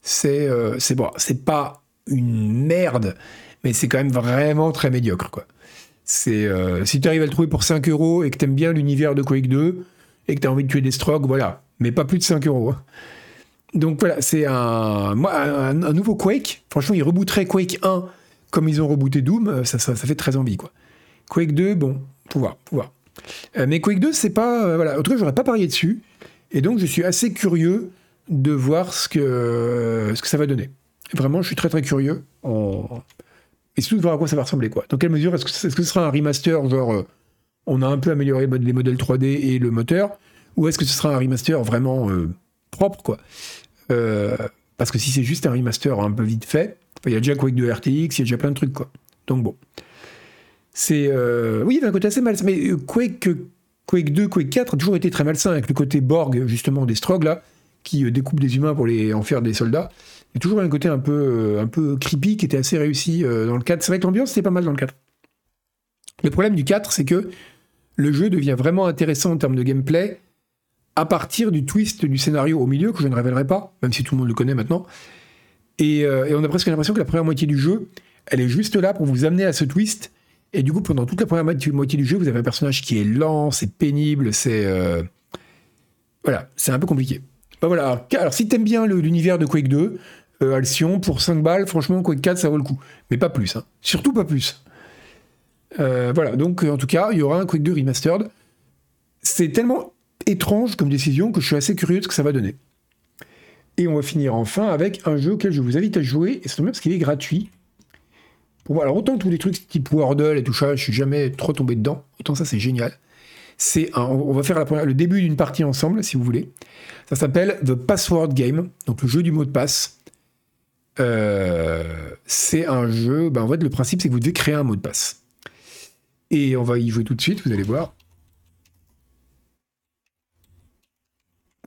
Speaker 1: C'est, c'est bon, c'est pas une merde, mais c'est quand même vraiment très médiocre, quoi. C'est euh, si tu arrives à le trouver pour 5 euros et que tu aimes bien l'univers de Quake 2 et que tu as envie de tuer des strokes, voilà. Mais pas plus de 5 euros. Hein. Donc voilà, c'est un, nouveau Quake. Franchement, ils rebooteraient Quake 1 comme ils ont rebooté Doom. Euh, ça, fait très envie, quoi. Quake 2, bon, pouvoir, pouvoir. Euh, mais Quake 2, c'est pas. voilà. En tout cas, j'aurais pas parié dessus. Et donc, je suis assez curieux de voir ce que, ça va donner. Vraiment, je suis très très curieux. Et surtout de voir à quoi ça va ressembler. Quoi. Dans quelle mesure est-ce que, ce sera un remaster, genre euh, on a un peu amélioré les modèles 3D et le moteur, ou est-ce que ce sera un remaster vraiment euh, propre quoi euh, Parce que si c'est juste un remaster un peu vite fait, il y a déjà Quake 2 RTX, il y a déjà plein de trucs quoi. Donc bon. C'est. Oui, il y avait un côté assez malsain. Mais Quake, Quake 2, Quake 4 a toujours été très malsain avec le côté Borg, justement, des Strogs là, qui découpent des humains pour les, en faire des soldats. Il y a toujours un côté un peu, euh, un peu creepy qui était assez réussi euh, dans le 4. C'est vrai que l'ambiance était pas mal dans le 4. Le problème du 4, c'est que le jeu devient vraiment intéressant en termes de gameplay à partir du twist du scénario au milieu, que je ne révélerai pas, même si tout le monde le connaît maintenant. Et, euh, on a presque l'impression que la première moitié du jeu, elle est juste là pour vous amener à ce twist. Et du coup, pendant toute la première moitié du jeu, vous avez un personnage qui est lent, c'est pénible, c'est... Voilà, c'est un peu compliqué. Bah voilà, alors si t'aimes bien l'univers de Quake 2, euh, Alcyon, pour 5 balles, franchement, Quake 4, ça vaut le coup. Mais pas plus, hein. surtout pas plus. Euh, voilà, donc en tout cas, il y aura un Quake 2 Remastered. C'est tellement étrange comme décision que je suis assez curieux de ce que ça va donner. Et on va finir enfin avec un jeu auquel je vous invite à jouer, et c'est même parce qu'il est gratuit. Alors autant tous les trucs type Wordle et tout ça, je suis jamais trop tombé dedans, autant ça c'est génial. C'est on va faire le début d'une partie ensemble, si vous voulez. Ça s'appelle The Password Game, donc le jeu du mot de passe. Euh, c'est un jeu. Ben, en fait, le principe, c'est que vous devez créer un mot de passe. Et on va y jouer tout de suite, vous allez voir.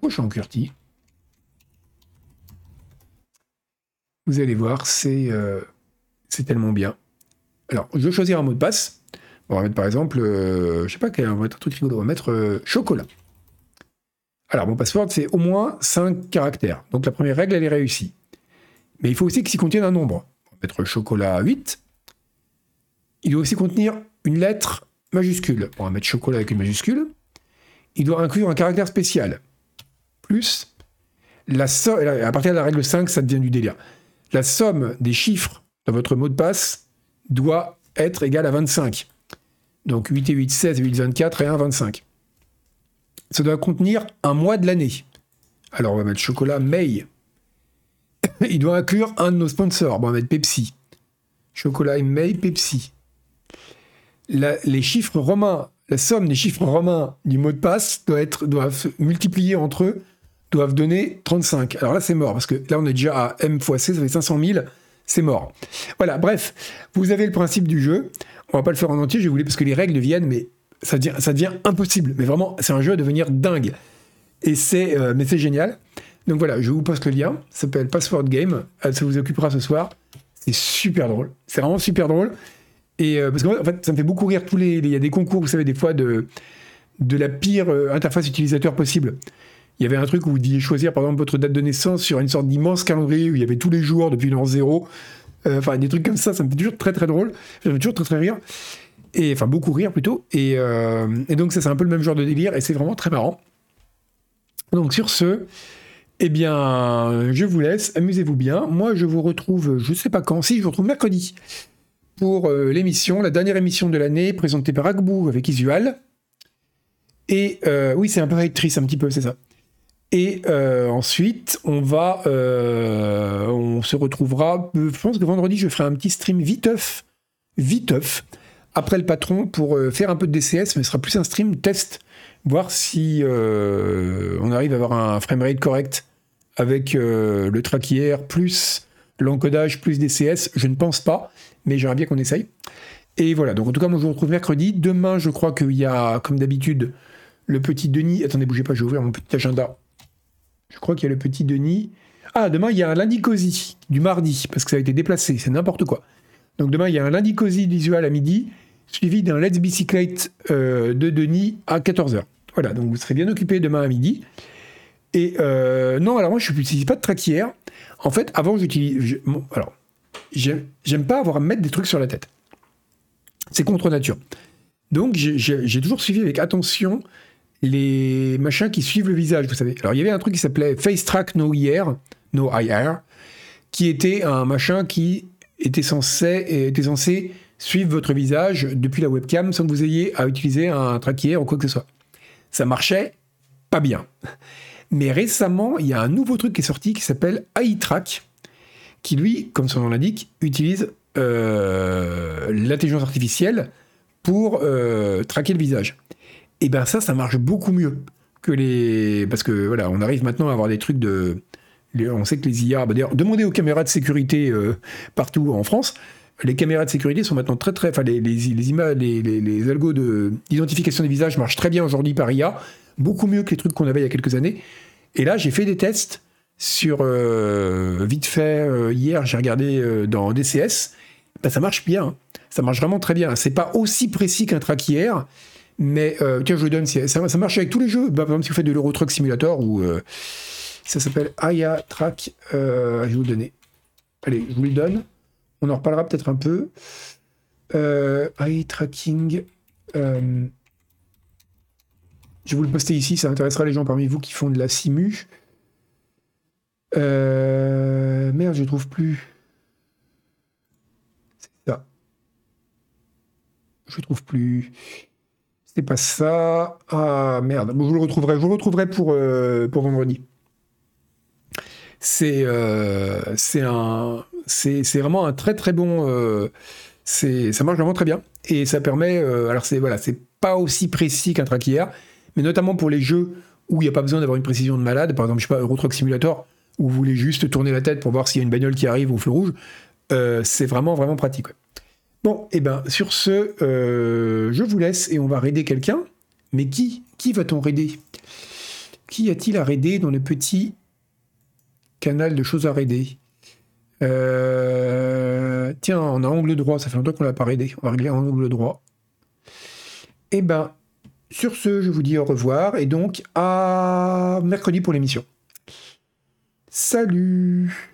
Speaker 1: Moi, je suis en QWERTY. Vous allez voir, c'est euh, c'est tellement bien. Alors, je vais choisir un mot de passe. On va mettre par exemple, euh, je sais pas, on va mettre un truc rigolo. On va mettre chocolat. Alors, mon password, c'est au moins 5 caractères. Donc, la première règle, elle est réussie. Mais il faut aussi qu'il contienne un nombre. On va mettre chocolat 8. Il doit aussi contenir une lettre majuscule. On va mettre chocolat avec une majuscule. Il doit inclure un caractère spécial. Plus la somme, à partir de la règle 5, ça devient du délire. La somme des chiffres de votre mot de passe doit être égale à 25. Donc 8 et 8, 16, 8, 24 et 1, 25. Ça doit contenir un mois de l'année. Alors on va mettre chocolat May. il doit inclure un de nos sponsors. Bon, on va mettre Pepsi. Chocolat May, Pepsi. les chiffres romains, la somme des chiffres romains du mot de passe doit être, doivent multiplier entre eux, doivent donner 35. Alors là, c'est mort, parce que là, on est déjà à M fois C, ça fait 500 000, c'est mort. Voilà, bref, vous avez le principe du jeu. On va pas le faire en entier, je voulais, parce que les règles viennent, mais ça devient, impossible. Mais vraiment, c'est un jeu à devenir dingue. Et c'est, euh, mais c'est génial. Donc voilà, je vous poste le lien. Ça s'appelle Password Game. Euh, ça vous occupera ce soir. C'est super drôle. C'est vraiment super drôle. Et parce qu'en fait, ça me fait beaucoup rire. Tous les, il y a des concours, vous savez, des fois de de la pire interface utilisateur possible. Il y avait un truc où vous deviez choisir, par exemple, votre date de naissance sur une sorte d'immense calendrier où il y avait tous les jours depuis l'an zéro. Enfin, des trucs comme ça, ça me fait toujours très très drôle. Ça me fait toujours très très rire et enfin beaucoup rire plutôt. Euh, et, donc ça c'est un peu le même genre de délire et c'est vraiment très marrant. Donc sur ce, eh bien je vous laisse, amusez-vous bien. Moi je vous retrouve, je sais pas quand, si je vous retrouve mercredi pour euh, l'émission, la dernière émission de l'année présentée par Agbou avec Isual. Et euh, oui c'est un peu triste un petit peu, c'est ça. Et ensuite, on va, on se retrouvera. Je pense que vendredi, je ferai un petit stream viteuf, viteuf, après le patron pour euh, faire un peu de DCS, mais ce sera plus un stream test, voir si euh, on arrive à avoir un framerate correct avec euh, le traquier plus l'encodage plus DCS. Je ne pense pas, mais j'aimerais bien qu'on essaye. Et voilà, donc en tout cas, moi je vous retrouve mercredi. Demain, je crois qu'il y a, comme d'habitude, le petit Denis. Attendez, bougez pas, je vais ouvrir mon petit agenda. Je crois qu'il y a le petit Denis. Ah, demain, il y a un lundi cosy du mardi, parce que ça a été déplacé, c'est n'importe quoi. Donc demain, il y a un lundi cosy visual à midi, suivi d'un Let's Bicyclette euh, de Denis à 14h. Voilà, donc vous serez bien occupé demain à midi. Et euh, non, alors moi, je n'utilise pas de traquière. En fait, avant, j'utilise. alors, j'aime pas avoir à mettre des trucs sur la tête. C'est contre nature. Donc, j'ai toujours suivi avec attention les machins qui suivent le visage, vous savez. Alors, il y avait un truc qui s'appelait Face Track No IR, No IR, qui était un machin qui était censé, était censé suivre votre visage depuis la webcam sans que vous ayez à utiliser un traquier ou quoi que ce soit. Ça marchait pas bien. Mais récemment, il y a un nouveau truc qui est sorti qui s'appelle iTrack, qui lui, comme son nom l'indique, utilise euh, l'intelligence artificielle pour euh, traquer le visage. Et bien ça, ça marche beaucoup mieux que les... Parce que voilà, on arrive maintenant à avoir des trucs de... On sait que les IA... Bah, demandez aux caméras de sécurité euh, partout en France, les caméras de sécurité sont maintenant très très, enfin les les les, images, les, les, algos d'identification des visages marchent très bien aujourd'hui par IA, beaucoup mieux que les trucs qu'on avait il y a quelques années. Et là, j'ai fait des tests sur euh, vite fait euh, hier, j'ai regardé euh, dans DCS, ben, ça marche bien, hein. ça marche vraiment très bien. C'est pas aussi précis qu'un track hier, mais tiens, je vous donne, ça, ça marche avec tous les jeux. Bah, par exemple, si vous faites de l'Euro Truck Simulator ou ça s'appelle Aya Track, je vais vous le donner. Allez, je vous le donne. On en reparlera peut-être un peu. Euh, eye tracking. Euh, je vais vous le poster ici, ça intéressera les gens parmi vous qui font de la simu. Euh, merde, je trouve plus. C'est ça. Je trouve plus. C'est pas ça. Ah merde. je vous le retrouverai. Je le retrouverai pour, vendredi. C'est un c'est vraiment un très très bon. Euh, ça marche vraiment très bien et ça permet. Euh, alors c'est voilà, pas aussi précis qu'un traquier, mais notamment pour les jeux où il n'y a pas besoin d'avoir une précision de malade. Par exemple, je sais pas, Euro Truck Simulator où vous voulez juste tourner la tête pour voir s'il y a une bagnole qui arrive au feu rouge. Euh, c'est vraiment vraiment pratique. Bon, et eh ben sur ce, je vous laisse et on va raider quelqu'un. Mais qui Qui va-t-on raider? Qui a-t-il à raider dans le petit canal de choses à raider? Euh, tiens, on a angle droit, ça fait longtemps qu'on l'a pas aidé. On va régler en angle droit. Eh ben, sur ce, je vous dis au revoir et donc à mercredi pour l'émission. Salut